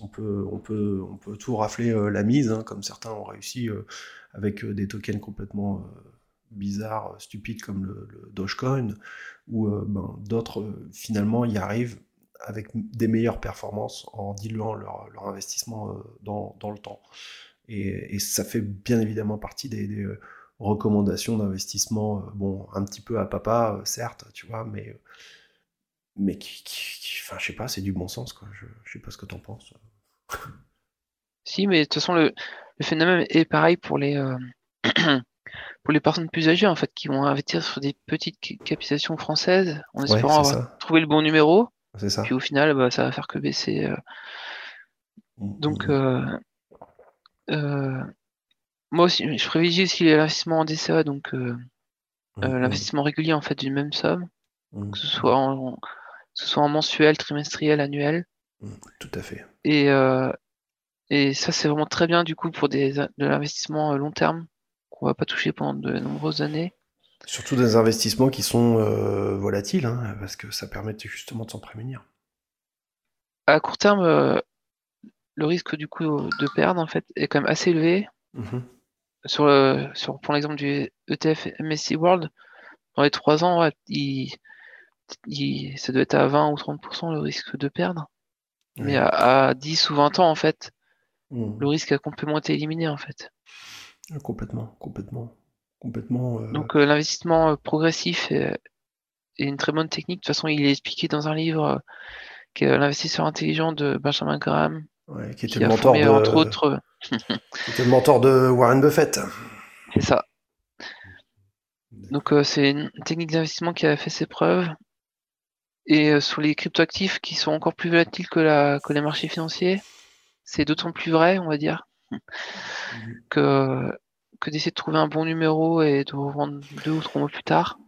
on, peut, on, peut, on peut tout rafler la mise, hein, comme certains ont réussi avec des tokens complètement bizarres, stupides comme le, Dogecoin, ou ben, d'autres finalement y arrivent avec des meilleures performances en diluant leur, investissement euh, dans, le temps. Et, ça fait bien évidemment partie des, euh, recommandations d'investissement, euh, bon, un petit peu à papa, certes, tu vois, mais, mais qui, enfin, je sais pas, c'est du bon sens, quoi. Je, je sais pas ce que t'en penses. Si, mais de toute façon, le, phénomène est pareil pour les, pour les personnes plus âgées, en fait, qui vont investir sur des petites capitalisations françaises en espérant trouver le bon numéro. C'est ça. Puis au final, bah, ça va faire que baisser. Mmh, Donc, mmh. moi aussi, je privilégie aussi l'investissement en DCA, donc mmh, l'investissement régulier en fait d'une même somme, que ce soit en, ce soit en mensuel, trimestriel, annuel. Tout à fait. Et, et ça, c'est vraiment très bien du coup pour des, de l'investissement long terme qu'on va pas toucher pendant de nombreuses années. Surtout des investissements qui sont euh, volatiles, hein, parce que ça permet justement de s'en prémunir. À court terme, euh, le risque du coup de perdre en fait est quand même assez élevé. Mmh sur, le, sur pour l'exemple du ETF MSCI World, dans les trois ans, il, ça doit être à 20 ou 30% le risque de perdre. Mais à, 10 ou 20 ans, en fait, mmh. le risque a complètement été éliminé en fait. Complètement, complètement. complètement euh, Donc euh, l'investissement euh, progressif est, une très bonne technique. De toute façon, il est expliqué dans un livre qui est L'investisseur intelligent de Benjamin Graham. qui était le mentor de... entre autres. était le mentor de Warren Buffett. C'est ça. Donc c'est une technique d'investissement qui a fait ses preuves. Et sur les cryptoactifs qui sont encore plus volatiles que, la, que les marchés financiers, c'est d'autant plus vrai, on va dire. Mhm. que, que d'essayer de trouver un bon numéro et de revendre deux ou trois mois plus tard.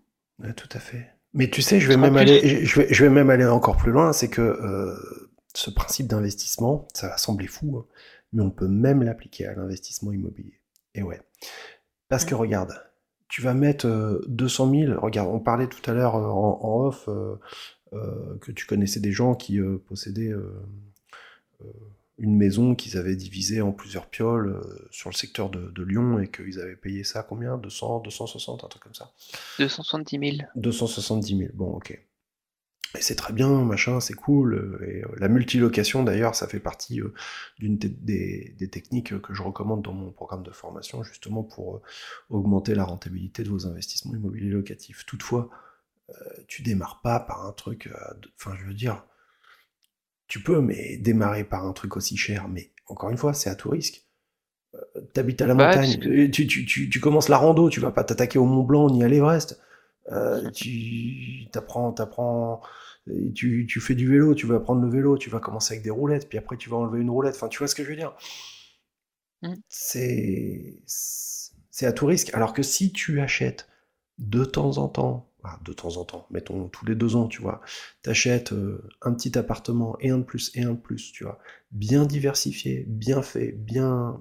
tout à fait. Mais tu sais, je vais, même aller, je, vais, je vais même aller encore plus loin, c'est que euh, ce principe d'investissement, ça va sembler fou, hein, mais on peut même l'appliquer à l'investissement immobilier. Et ouais. Parce que regarde, tu vas mettre 200 euh, 000, regarde, on parlait tout à l'heure euh, en, en, off que tu connaissais des gens qui possédaient une maison qu'ils avaient divisée en plusieurs pioles euh, sur le secteur de, Lyon et qu'ils avaient payé ça combien? 200, 260, un truc comme ça 270 000. 270 000, bon ok. Et c'est très bien, machin, c'est cool. Euh, et euh, la multilocation d'ailleurs, ça fait partie d'une des, des, techniques que je recommande dans mon programme de formation, justement pour augmenter la rentabilité de vos investissements immobiliers locatifs. Toutefois, tu démarres pas par un truc, enfin je veux dire, tu peux, mais démarrer par un truc aussi cher, mais encore une fois, c'est à tout risque. Euh, T'habites à la bah, montagne, tu, tu, tu, tu, commences la rando, tu vas pas t'attaquer au Mont Blanc ni à l'Everest. Euh, tu t'apprends, t'apprends, tu, tu fais du vélo, tu vas prendre le vélo, tu vas commencer avec des roulettes, puis après tu vas enlever une roulette. Enfin, tu vois ce que je veux dire? Mm. C'est c'est à tout risque. Alors que si tu achètes de temps en temps de temps en temps, mettons tous les deux ans, tu vois, t'achètes euh, un petit appartement et un de plus et un de plus, tu vois, bien diversifié, bien fait, bien,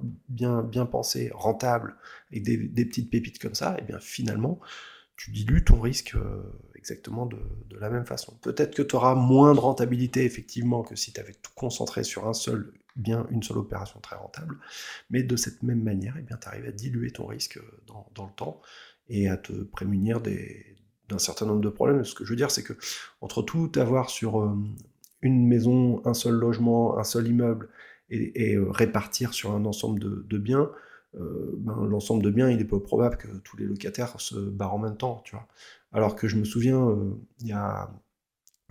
pensé, rentable, et des, petites pépites comme ça, et bien finalement, tu dilues ton risque euh, exactement de, la même façon. Peut-être que tu auras moins de rentabilité effectivement que si tu avais tout concentré sur un seul bien, une seule opération très rentable, mais de cette même manière, bien tu arrives à diluer ton risque euh, dans, dans le temps et à te prémunir des, d'un certain nombre de problèmes. Ce que je veux dire, c'est que entre tout avoir sur euh, une maison, un seul logement, un seul immeuble, et, euh, répartir sur un ensemble de, biens, euh, ben, l'ensemble de biens, il est peu probable que tous les locataires se barrent en même temps, tu vois. Alors que je me souviens, il y a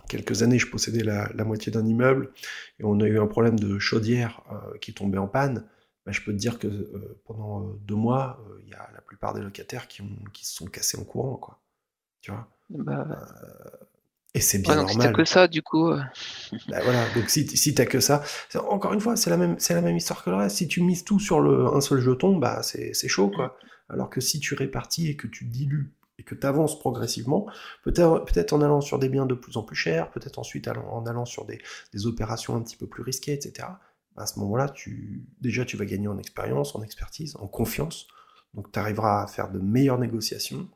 quelques années, je possédais la, moitié d'un immeuble, et on a eu un problème de chaudière qui tombait en panne. Ben, je peux te dire que pendant deux mois, il y a la plupart des locataires qui, qui se sont cassés en courant, quoi. Tu vois bah, euh, et c'est bien normal. Si t'as que ça, du coup. Euh. Bah, voilà, donc si, si t'as que ça, encore une fois, c'est la même, c'est la même histoire que le reste. Si tu mises tout sur le, un seul jeton, bah c'est, chaud, quoi. Alors que si tu répartis et que tu dilues et que tu avances progressivement, peut-être, peut-être en allant sur des biens de plus en plus chers, peut-être ensuite en allant sur des, des opérations un petit peu plus risquées, etc. Bah, à ce moment-là, tu, déjà, tu vas gagner en expérience, en expertise, en confiance. Donc, tu arriveras à faire de meilleures négociations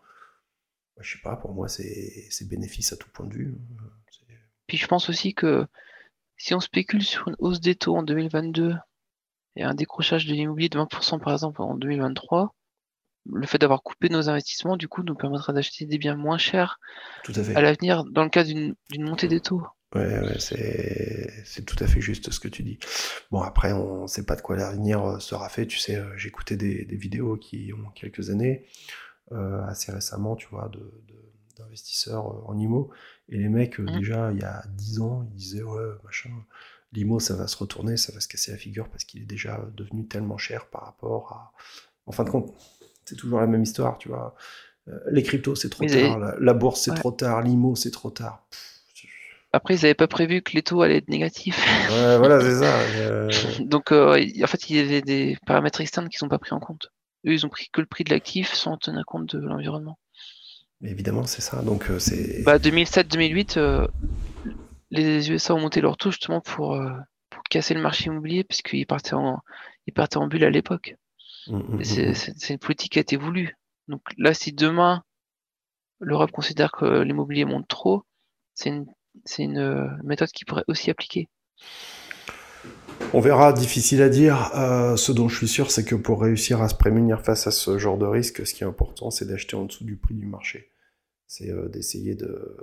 je sais pas, pour moi, c'est bénéfice à tout point de vue. Puis je pense aussi que si on spécule sur une hausse des taux en 2022 et un décrochage de l'immobilier de 20% par exemple en 2023, le fait d'avoir coupé nos investissements, du coup, nous permettra d'acheter des biens moins chers à, l'avenir dans le cas d'une montée des taux. Ouais, ouais c'est tout à fait juste ce que tu dis. Bon, après, on ne sait pas de quoi l'avenir euh, sera fait. Tu sais, euh, des, des, vidéos qui ont quelques années euh, assez récemment, tu vois, d'investisseurs euh, en IMO. Et les mecs, euh, mmh. déjà, il y a 10 ans, ils disaient, ouais, machin, l'IMO, ça va se retourner, ça va se casser la figure parce qu'il est déjà devenu tellement cher par rapport à. En fin de compte, c'est toujours la même histoire, tu vois. Euh, les cryptos, c'est trop tard. La, bourse, c'est trop tard. L'IMO, c'est trop tard. Après, ils n'avaient pas prévu que les taux allaient être négatifs. Ouais, voilà, c'est ça. Donc, en fait, il y avait des paramètres externes qui ne sont pas pris en compte. Eux, ils ont pris que le prix de l'actif sans tenir compte de l'environnement. Évidemment, c'est ça. Donc, c'est. Bah, 2007-2008, les USA ont monté leur taux justement pour, euh, pour casser le marché immobilier puisqu'ils partaient en, ils partaient en bulle à l'époque. Mmh, mmh, mmh, c'est une politique qui a été voulue. Donc là, si demain l'Europe considère que l'immobilier monte trop, c'est une, une euh, méthode qui pourrait aussi appliquer. On verra, difficile à dire. Euh, ce dont je suis sûr, c'est que pour réussir à se prémunir face à ce genre de risque, ce qui est important, c'est d'acheter en dessous du prix du marché. C'est d'essayer de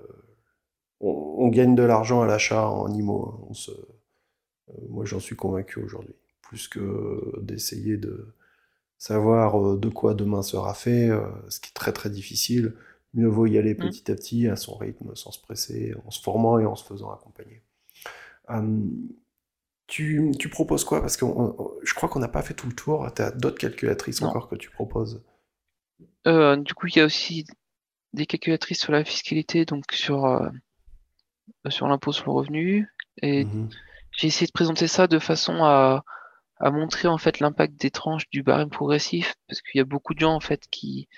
on, gagne de l'argent à l'achat en IMO. Hein. Euh, moi, j'en suis convaincu aujourd'hui. Plus que d'essayer de savoir euh, de quoi demain sera fait, euh, ce qui est très très difficile. Mieux vaut y aller mmh. petit à petit, à son rythme, sans se presser, en se formant et en se faisant accompagner. Tu, proposes quoi? Parce que je crois qu'on n'a pas fait tout le tour. Tu as d'autres calculatrices encore que tu proposes? Du coup, il y a aussi des calculatrices sur la fiscalité, donc sur euh, sur l'impôt sur le revenu. Et mmh j'ai essayé de présenter ça de façon à, à montrer en fait l'impact des tranches du barème progressif, parce qu'il y a beaucoup de gens en fait qui,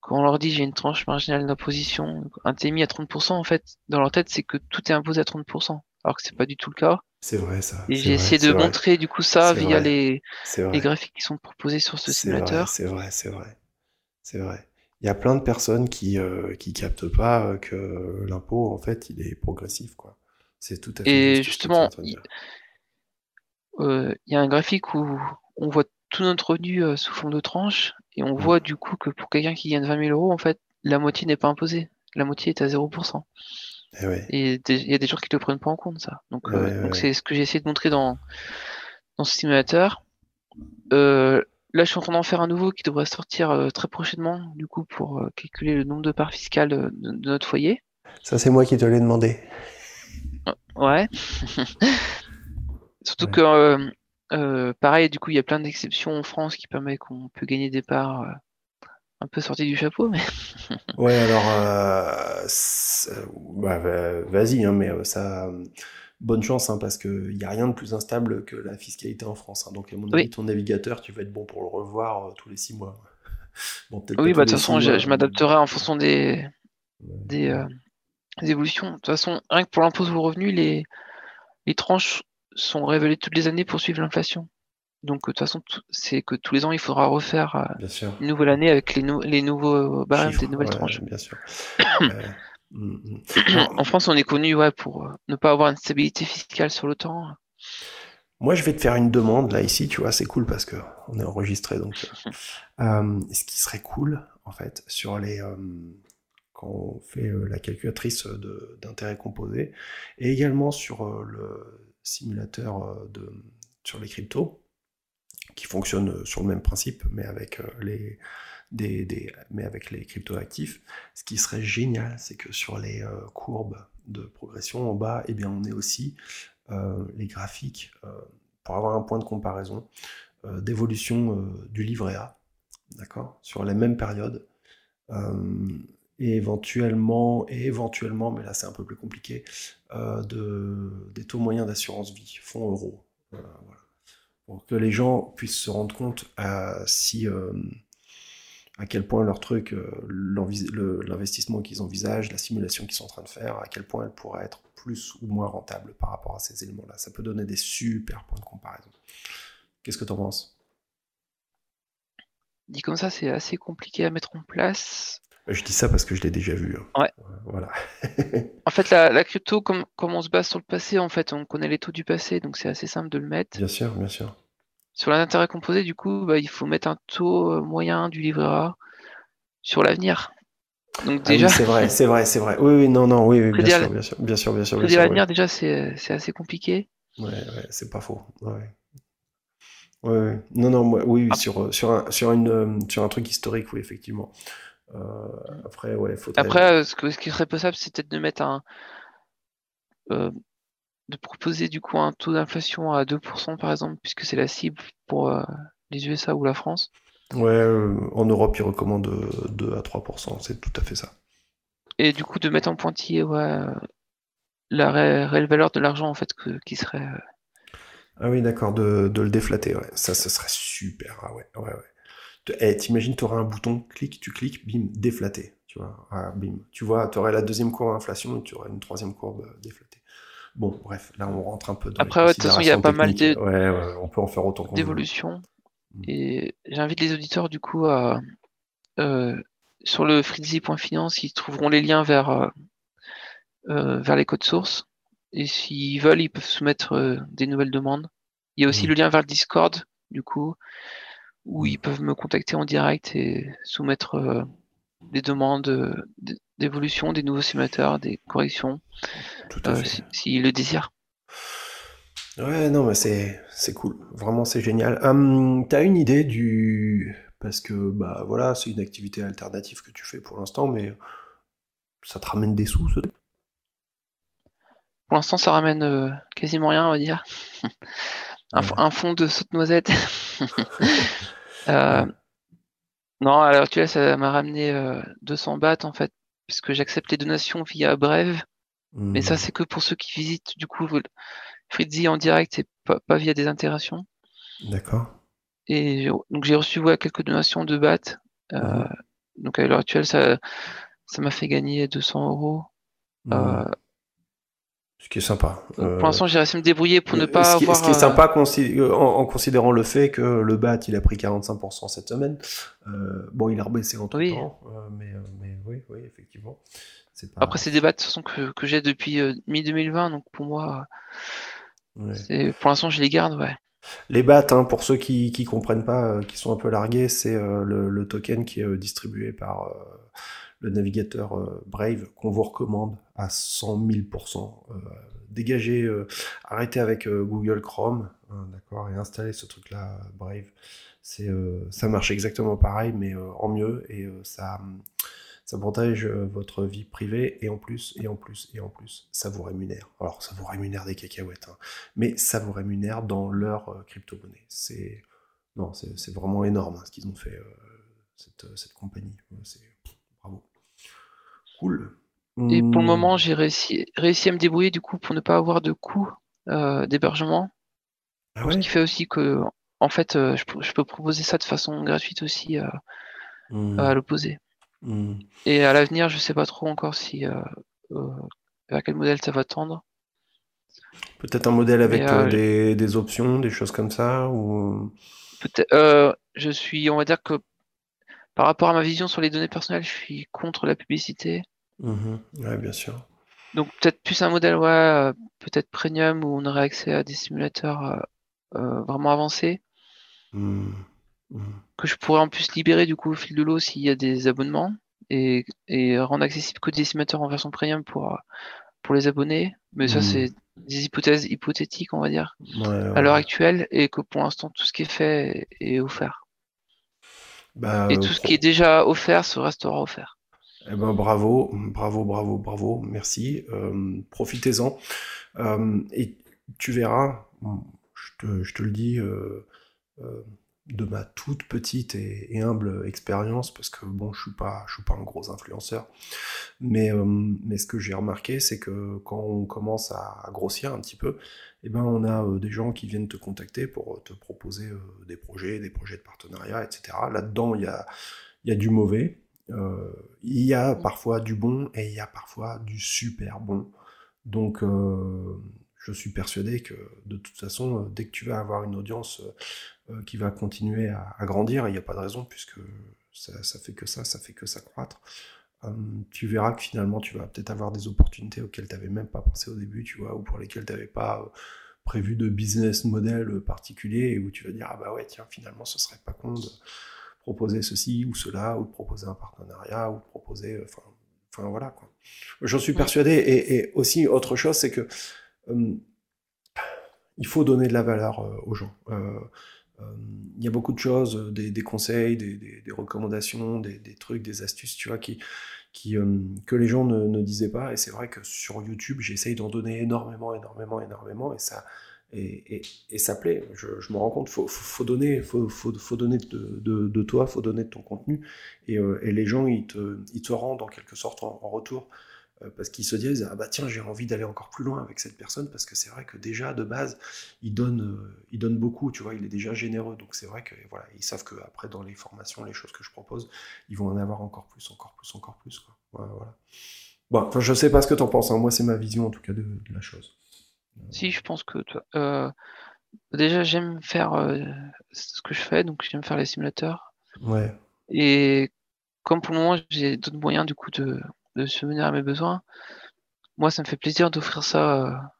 quand on leur dit j'ai une tranche marginale d'imposition, un TMI à 30%, en fait, dans leur tête, c'est que tout est imposé à 30%, alors que c'est pas du tout le cas. C'est vrai ça. Et j'ai essayé de montrer du coup ça via les, les graphiques qui sont proposés sur ce simulateur. C'est vrai, c'est vrai, c'est vrai il y a plein de personnes qui euh, qui captent pas euh, que l'impôt en fait il est progressif quoi. C'est tout à fait. Et justement, euh, il y a un graphique où on voit tout notre revenu euh, sous forme de tranche et on mmh. voit du coup que pour quelqu'un qui gagne 20 000 euros en fait la moitié n'est pas imposée, la moitié est à 0%. Et il y a des gens qui ne le prennent pas en compte ça. Donc donc c'est ce que j'ai essayé de montrer dans dans ce simulateur. Euh, Là, je suis en train d'en faire un nouveau qui devrait sortir euh, très prochainement, du coup, pour euh, calculer le nombre de parts fiscales de, notre foyer. Ça, c'est moi qui te l'ai demandé. Euh, ouais. Surtout que, pareil, du coup, il y a plein d'exceptions en France qui permettent qu'on peut gagner des parts un peu sorties du chapeau. Mais... ouais, alors, bah, vas-y, hein, mais ça bonne chance, hein, parce qu'il n'y a rien de plus instable que la fiscalité en France. Hein. Donc, à mon avis, ton navigateur, tu vas être bon pour le revoir euh, tous les six mois. bon, oui, bah, de toute façon, je, m'adapterai en fonction des, euh, des, évolutions. De toute façon, rien que pour l'impôt sur le revenu, les, les tranches sont révélées toutes les années pour suivre l'inflation. Donc, de toute façon, c'est que tous les ans, il faudra refaire euh, une nouvelle année avec les, les nouveaux barèmes des nouvelles tranches. Bien sûr. Mm, mm. en France, on est connu ouais, pour euh, ne pas avoir une stabilité fiscale sur le temps. Moi, je vais te faire une demande là ici, tu vois, c'est cool parce que on est enregistré, donc. Euh, euh, ce qui serait cool, en fait, sur les quand on fait la calculatrice d'intérêt composé, et également sur le simulateur de sur les cryptos, qui fonctionne sur le même principe, mais avec les des, mais avec les cryptoactifs. Ce qui serait génial, c'est que sur les euh, courbes de progression en bas, eh bien, on ait aussi euh, les graphiques euh, pour avoir un point de comparaison d'évolution du livret A, d'accord, sur les mêmes périodes. et éventuellement, et éventuellement, mais là c'est un peu plus compliqué, de, des taux moyens d'assurance vie, fonds euros. Pour que les gens puissent se rendre compte si à quel point leur truc, euh, l'investissement qu'ils envisagent, la simulation qu'ils sont en train de faire, à quel point elle pourrait être plus ou moins rentable par rapport à ces éléments-là. Ça peut donner des super points de comparaison. Qu'est-ce que tu en penses? Dit comme ça, c'est assez compliqué à mettre en place. Euh, je dis ça parce que je l'ai déjà vu. Hein. Ouais. Voilà. en fait, la, crypto, comme, comme, on se base sur le passé, en fait, on connaît les taux du passé, donc c'est assez simple de le mettre. Bien sûr, bien sûr. Sur l'intérêt composé, du coup, bah, il faut mettre un taux euh, moyen du livret A sur l'avenir. Donc ah déjà, c'est vrai, c'est vrai, c'est vrai. Oui, oui, non, non, oui, bien, sûr, bien, sûr, bien sûr, bien sûr, l'avenir, déjà, c'est assez compliqué. Ouais, ouais, c'est pas faux. Ouais. Ouais, Non, non, oui, ah. sur, sur, un, sur, une, euh, sur un truc historique, oui, effectivement. Euh, après, ouais, faudrait... Après, ce, ce, qui serait possible, c'est peut-être de mettre un, de proposer du coup un taux d'inflation à 2% par exemple, puisque c'est la cible pour euh, les USA ou la France? Ouais, en Europe, ils recommandent 2 à 3%, c'est tout à fait ça. Et du coup, de mettre en pointillé ouais, la réelle valeur de l'argent, en fait, qui serait. Ah oui, d'accord, de, le déflater, ouais. Ça, ce serait super. Ah ouais, ouais, ouais. Eh, t'imagines, t'aurais un bouton, clic, tu cliques, bim, déflaté. Tu vois, ah, bim. Tu vois, t'aurais la deuxième courbe d'inflation et tu aurais une troisième courbe déflatée. Bon, bref, là, on rentre un peu dans Après, de toute façon, il y a pas mal. Ouais, on peut en faire autant qu'on D'évolution. Mm. Et j'invite les auditeurs, du coup, à... Euh, sur le freezy.finance, ils trouveront les liens vers, euh, euh, vers les codes sources. Et s'ils veulent, ils peuvent soumettre des nouvelles demandes. Il y a aussi mm. le lien vers le Discord, du coup, où ils peuvent me contacter en direct et soumettre des demandes d'évolution, des nouveaux simulateurs, des corrections, s'ils le désirent. Ouais, non, mais c'est, c'est cool. Vraiment, c'est génial. Hum, t'as une idée du. Parce que, bah voilà, c'est une activité alternative que tu fais pour l'instant, mais ça te ramène des sous, ce Pour l'instant, ça ramène euh, quasiment rien, on va dire. un, fond de saute noisette. Euh, non, à l'heure actuelle, ça m'a ramené 200 euh, bahts, en fait, puisque j'accepte les donations via Brève. Mais ça, mmh. c'est que pour ceux qui visitent, du coup, Fritzy en direct et pas, via des intégrations. D'accord. Et donc j'ai reçu quelques donations de BAT. Euh, mhm. Donc à l'heure actuelle, ça ça m'a fait gagner 200 euros. Euh, ce qui est sympa. pour l'instant, j'ai réussi à me débrouiller pour ne pas ce qui, avoir. Ce qui est sympa en, considérant le fait que le BAT il a pris 45% cette semaine. bon, il a rebaissé en tout temps, mais, mais, oui, oui, effectivement. Après, c'est des BAT que, que j'ai depuis mi-2020, donc pour moi, pour l'instant, je les garde, ouais. Les BAT, hein, pour ceux qui ne comprennent pas, euh, qui sont un peu largués, c'est euh, le, token qui est euh, distribué par le navigateur Brave qu'on vous recommande à 100 000%. dégagez, arrêtez avec Google Chrome, hein, d'accord, et installez ce truc-là, Brave. C'est, ça marche exactement pareil, mais en mieux, et ça ça protège euh, votre vie privée et en plus, et en plus, et en plus, ça vous rémunère. Alors, ça vous rémunère des cacahuètes, hein, mais ça vous rémunère dans leur euh, crypto-monnaie. C'est non, c'est vraiment énorme hein, ce qu'ils ont fait, euh, cette, cette, compagnie. C'est. Cool. Et pour le moment, j'ai réussi, réussi à me débrouiller du coup pour ne pas avoir de coûts d'hébergement. Ah Ce qui fait aussi que, en fait, je, peux proposer ça de façon gratuite aussi mmh. à l'opposé. Hmm. Et à l'avenir, je sais pas trop encore si euh, euh, à quel modèle ça va tendre. Peut-être un modèle avec euh, des, options, des choses comme ça ou... Peut-être. je suis, on va dire que par rapport à ma vision sur les données personnelles, je suis contre la publicité. Mmh ouais, bien sûr. Donc peut-être plus un modèle, ouais, peut-être premium où on aurait accès à des simulateurs vraiment avancés. Mmh. Mmh. que je pourrais en plus libérer du coup au fil de l'eau s'il y a des abonnements et, rendre accessible que des simulateurs en version premium pour, pour les abonnés. Mais ça, mmh. c'est des hypothèses hypothétiques, on va dire, à l'heure actuelle, et que pour l'instant, tout ce qui est fait est offert. Bah, et tout ce qui est déjà offert se restera offert. Eh ben, bravo, bravo, bravo, bravo, merci. Euh, profitez-en. Euh, et tu verras, je te, le dis, euh, de ma toute petite et, humble expérience, parce que bon, je suis suis pas un gros influenceur, mais, ce que j'ai remarqué, c'est que quand on commence à, grossir un petit peu, eh ben, on a des gens qui viennent te contacter pour te proposer des projets, des projets de partenariat, etc. Là-dedans, il y a du mauvais, il y a parfois du bon et il y a parfois du super bon. Donc, je suis persuadé que de toute façon, dès que tu vas avoir une audience euh, qui va continuer à, grandir, il n'y a pas de raison, puisque ça, ça, fait que ça, ça fait que ça croître. Tu verras que finalement, tu vas peut-être avoir des opportunités auxquelles tu n'avais même pas pensé au début, tu vois, ou pour lesquelles tu n'avais pas euh, prévu de business model particulier, et où tu vas dire, ah bah ouais, tiens, finalement, ce serait pas con de proposer ceci ou cela, ou de proposer un partenariat, ou de proposer, euh, enfin, enfin voilà, quoi. J'en suis persuadé, et, aussi, autre chose, c'est que hum, il faut donner de la valeur aux gens. Euh, il y a beaucoup de choses, euh, des, conseils, des, recommandations, des, trucs, des astuces, tu vois, qui, qui, euh, que les gens ne, ne, disaient pas. Et c'est vrai que sur YouTube, j'essaye d'en donner énormément, énormément, énormément. Et ça, et, ça plaît. Je, je me rends compte, faut, faut, donner, faut, donner de, de, de, toi, faut donner de ton contenu, et, euh, les gens ils te, ils te rendent en quelque sorte en, retour euh, parce qu'ils se disent ah bah tiens j'ai envie d'aller encore plus loin avec cette personne parce que c'est vrai que déjà de base il donne, euh, il beaucoup, tu vois, il est déjà généreux, donc c'est vrai que voilà ils savent que après dans les formations, les choses que je propose, ils vont en avoir encore plus, encore plus, encore plus quoi. Voilà. Bon, enfin, je sais pas ce que t'en penses, hein. moi c'est ma vision en tout cas de la chose. Si, je pense que euh, déjà j'aime faire euh, ce que je fais, donc j'aime faire les simulateurs. Ouais. Et comme pour le moment j'ai d'autres moyens du coup de, de subvenir à mes besoins, moi ça me fait plaisir d'offrir ça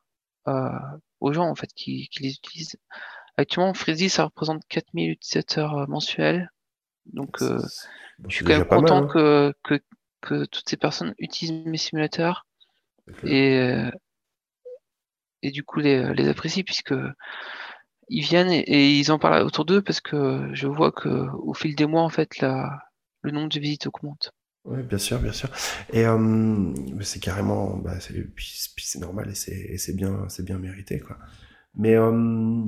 euh, aux gens en fait qui, qui les utilisent. Actuellement, Freezy ça représente 4000 utilisateurs mensuels, donc je suis quand même content hein. que, que, que toutes ces personnes utilisent mes simulateurs. Et et du coup les, les apprécient puisque ils viennent et, ils en parlent autour d'eux parce que je vois que au fil des mois en fait la, le nombre de visites augmente. Oui, bien sûr, bien sûr. Et euh, c'est carrément, bah, c'est normal et c'est bien, c'est bien mérité quoi. Mais euh,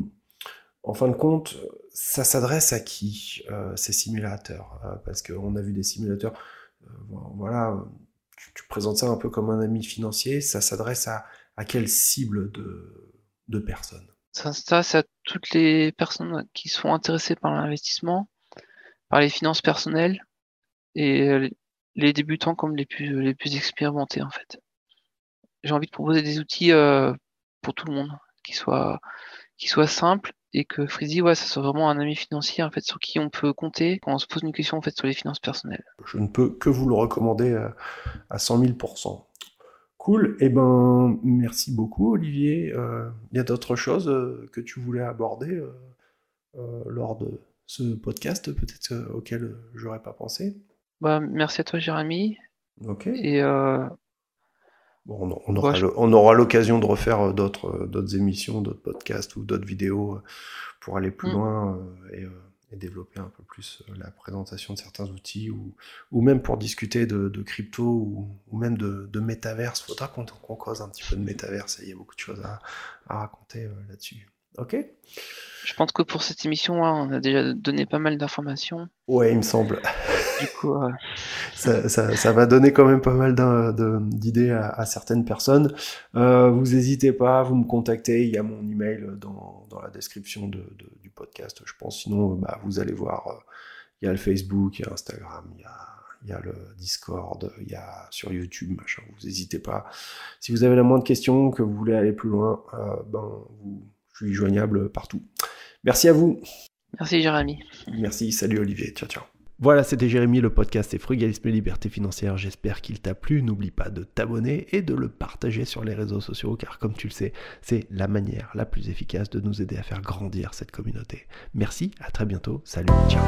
en fin de compte, ça s'adresse à qui euh, ces simulateurs? Parce qu'on a vu des simulateurs, voilà, tu, présentes ça un peu comme un ami financier, ça s'adresse à à quelle cible de, de personnes Ça s'adresse à toutes les personnes qui sont intéressées par l'investissement, par les finances personnelles et les débutants comme les plus, les plus expérimentés en fait. J'ai envie de proposer des outils euh, pour tout le monde, qui soient, qui soient simples et que Freezy, ouais, ça soit vraiment un ami financier en fait sur qui on peut compter quand on se pose une question en fait sur les finances personnelles. Je ne peux que vous le recommander à 100 000 Cool, eh ben merci beaucoup Olivier. Euh, il y a d'autres choses euh, que tu voulais aborder euh, lors de ce podcast, peut-être auquel j'aurais pas pensé? Bah, merci à toi Jérémy. Ok. Et bon, on, on aura l'occasion de refaire d'autres d'autres émissions, d'autres podcasts ou d'autres vidéos pour aller plus mm. loin et et développer un peu plus euh, la présentation de certains outils ou, ou même pour discuter de, de crypto ou, ou, même de, de métaverse. Faudra qu'on qu cause un petit peu de métaverse. Il y a beaucoup de choses à, à raconter euh, là-dessus. Ok? Je pense que pour cette émission, on a déjà donné pas mal d'informations. Ouais, il me semble. Du coup, euh... ça, ça, ça, va donner quand même pas mal d'idées à, à, certaines personnes. Euh, vous n'hésitez pas, vous me contactez. Il y a mon email dans, dans la description de, de, du podcast, je pense. Sinon, bah, vous allez voir, euh, il y a le Facebook, il y a Instagram, il y a il y a le Discord, il y a sur YouTube, machin. Vous n'hésitez pas. Si vous avez la moindre question, que vous voulez aller plus loin, euh, ben vous je suis joignable partout. Merci à vous. Merci Jérémy. Merci, salut Olivier, ciao ciao. Voilà, c'était Jérémy, le podcast et Frugalisme et Liberté Financière. J'espère qu'il t'a plu. N'oublie pas de t'abonner et de le partager sur les réseaux sociaux, car comme tu le sais, c'est la manière la plus efficace de nous aider à faire grandir cette communauté. Merci, à très bientôt. Salut, ciao.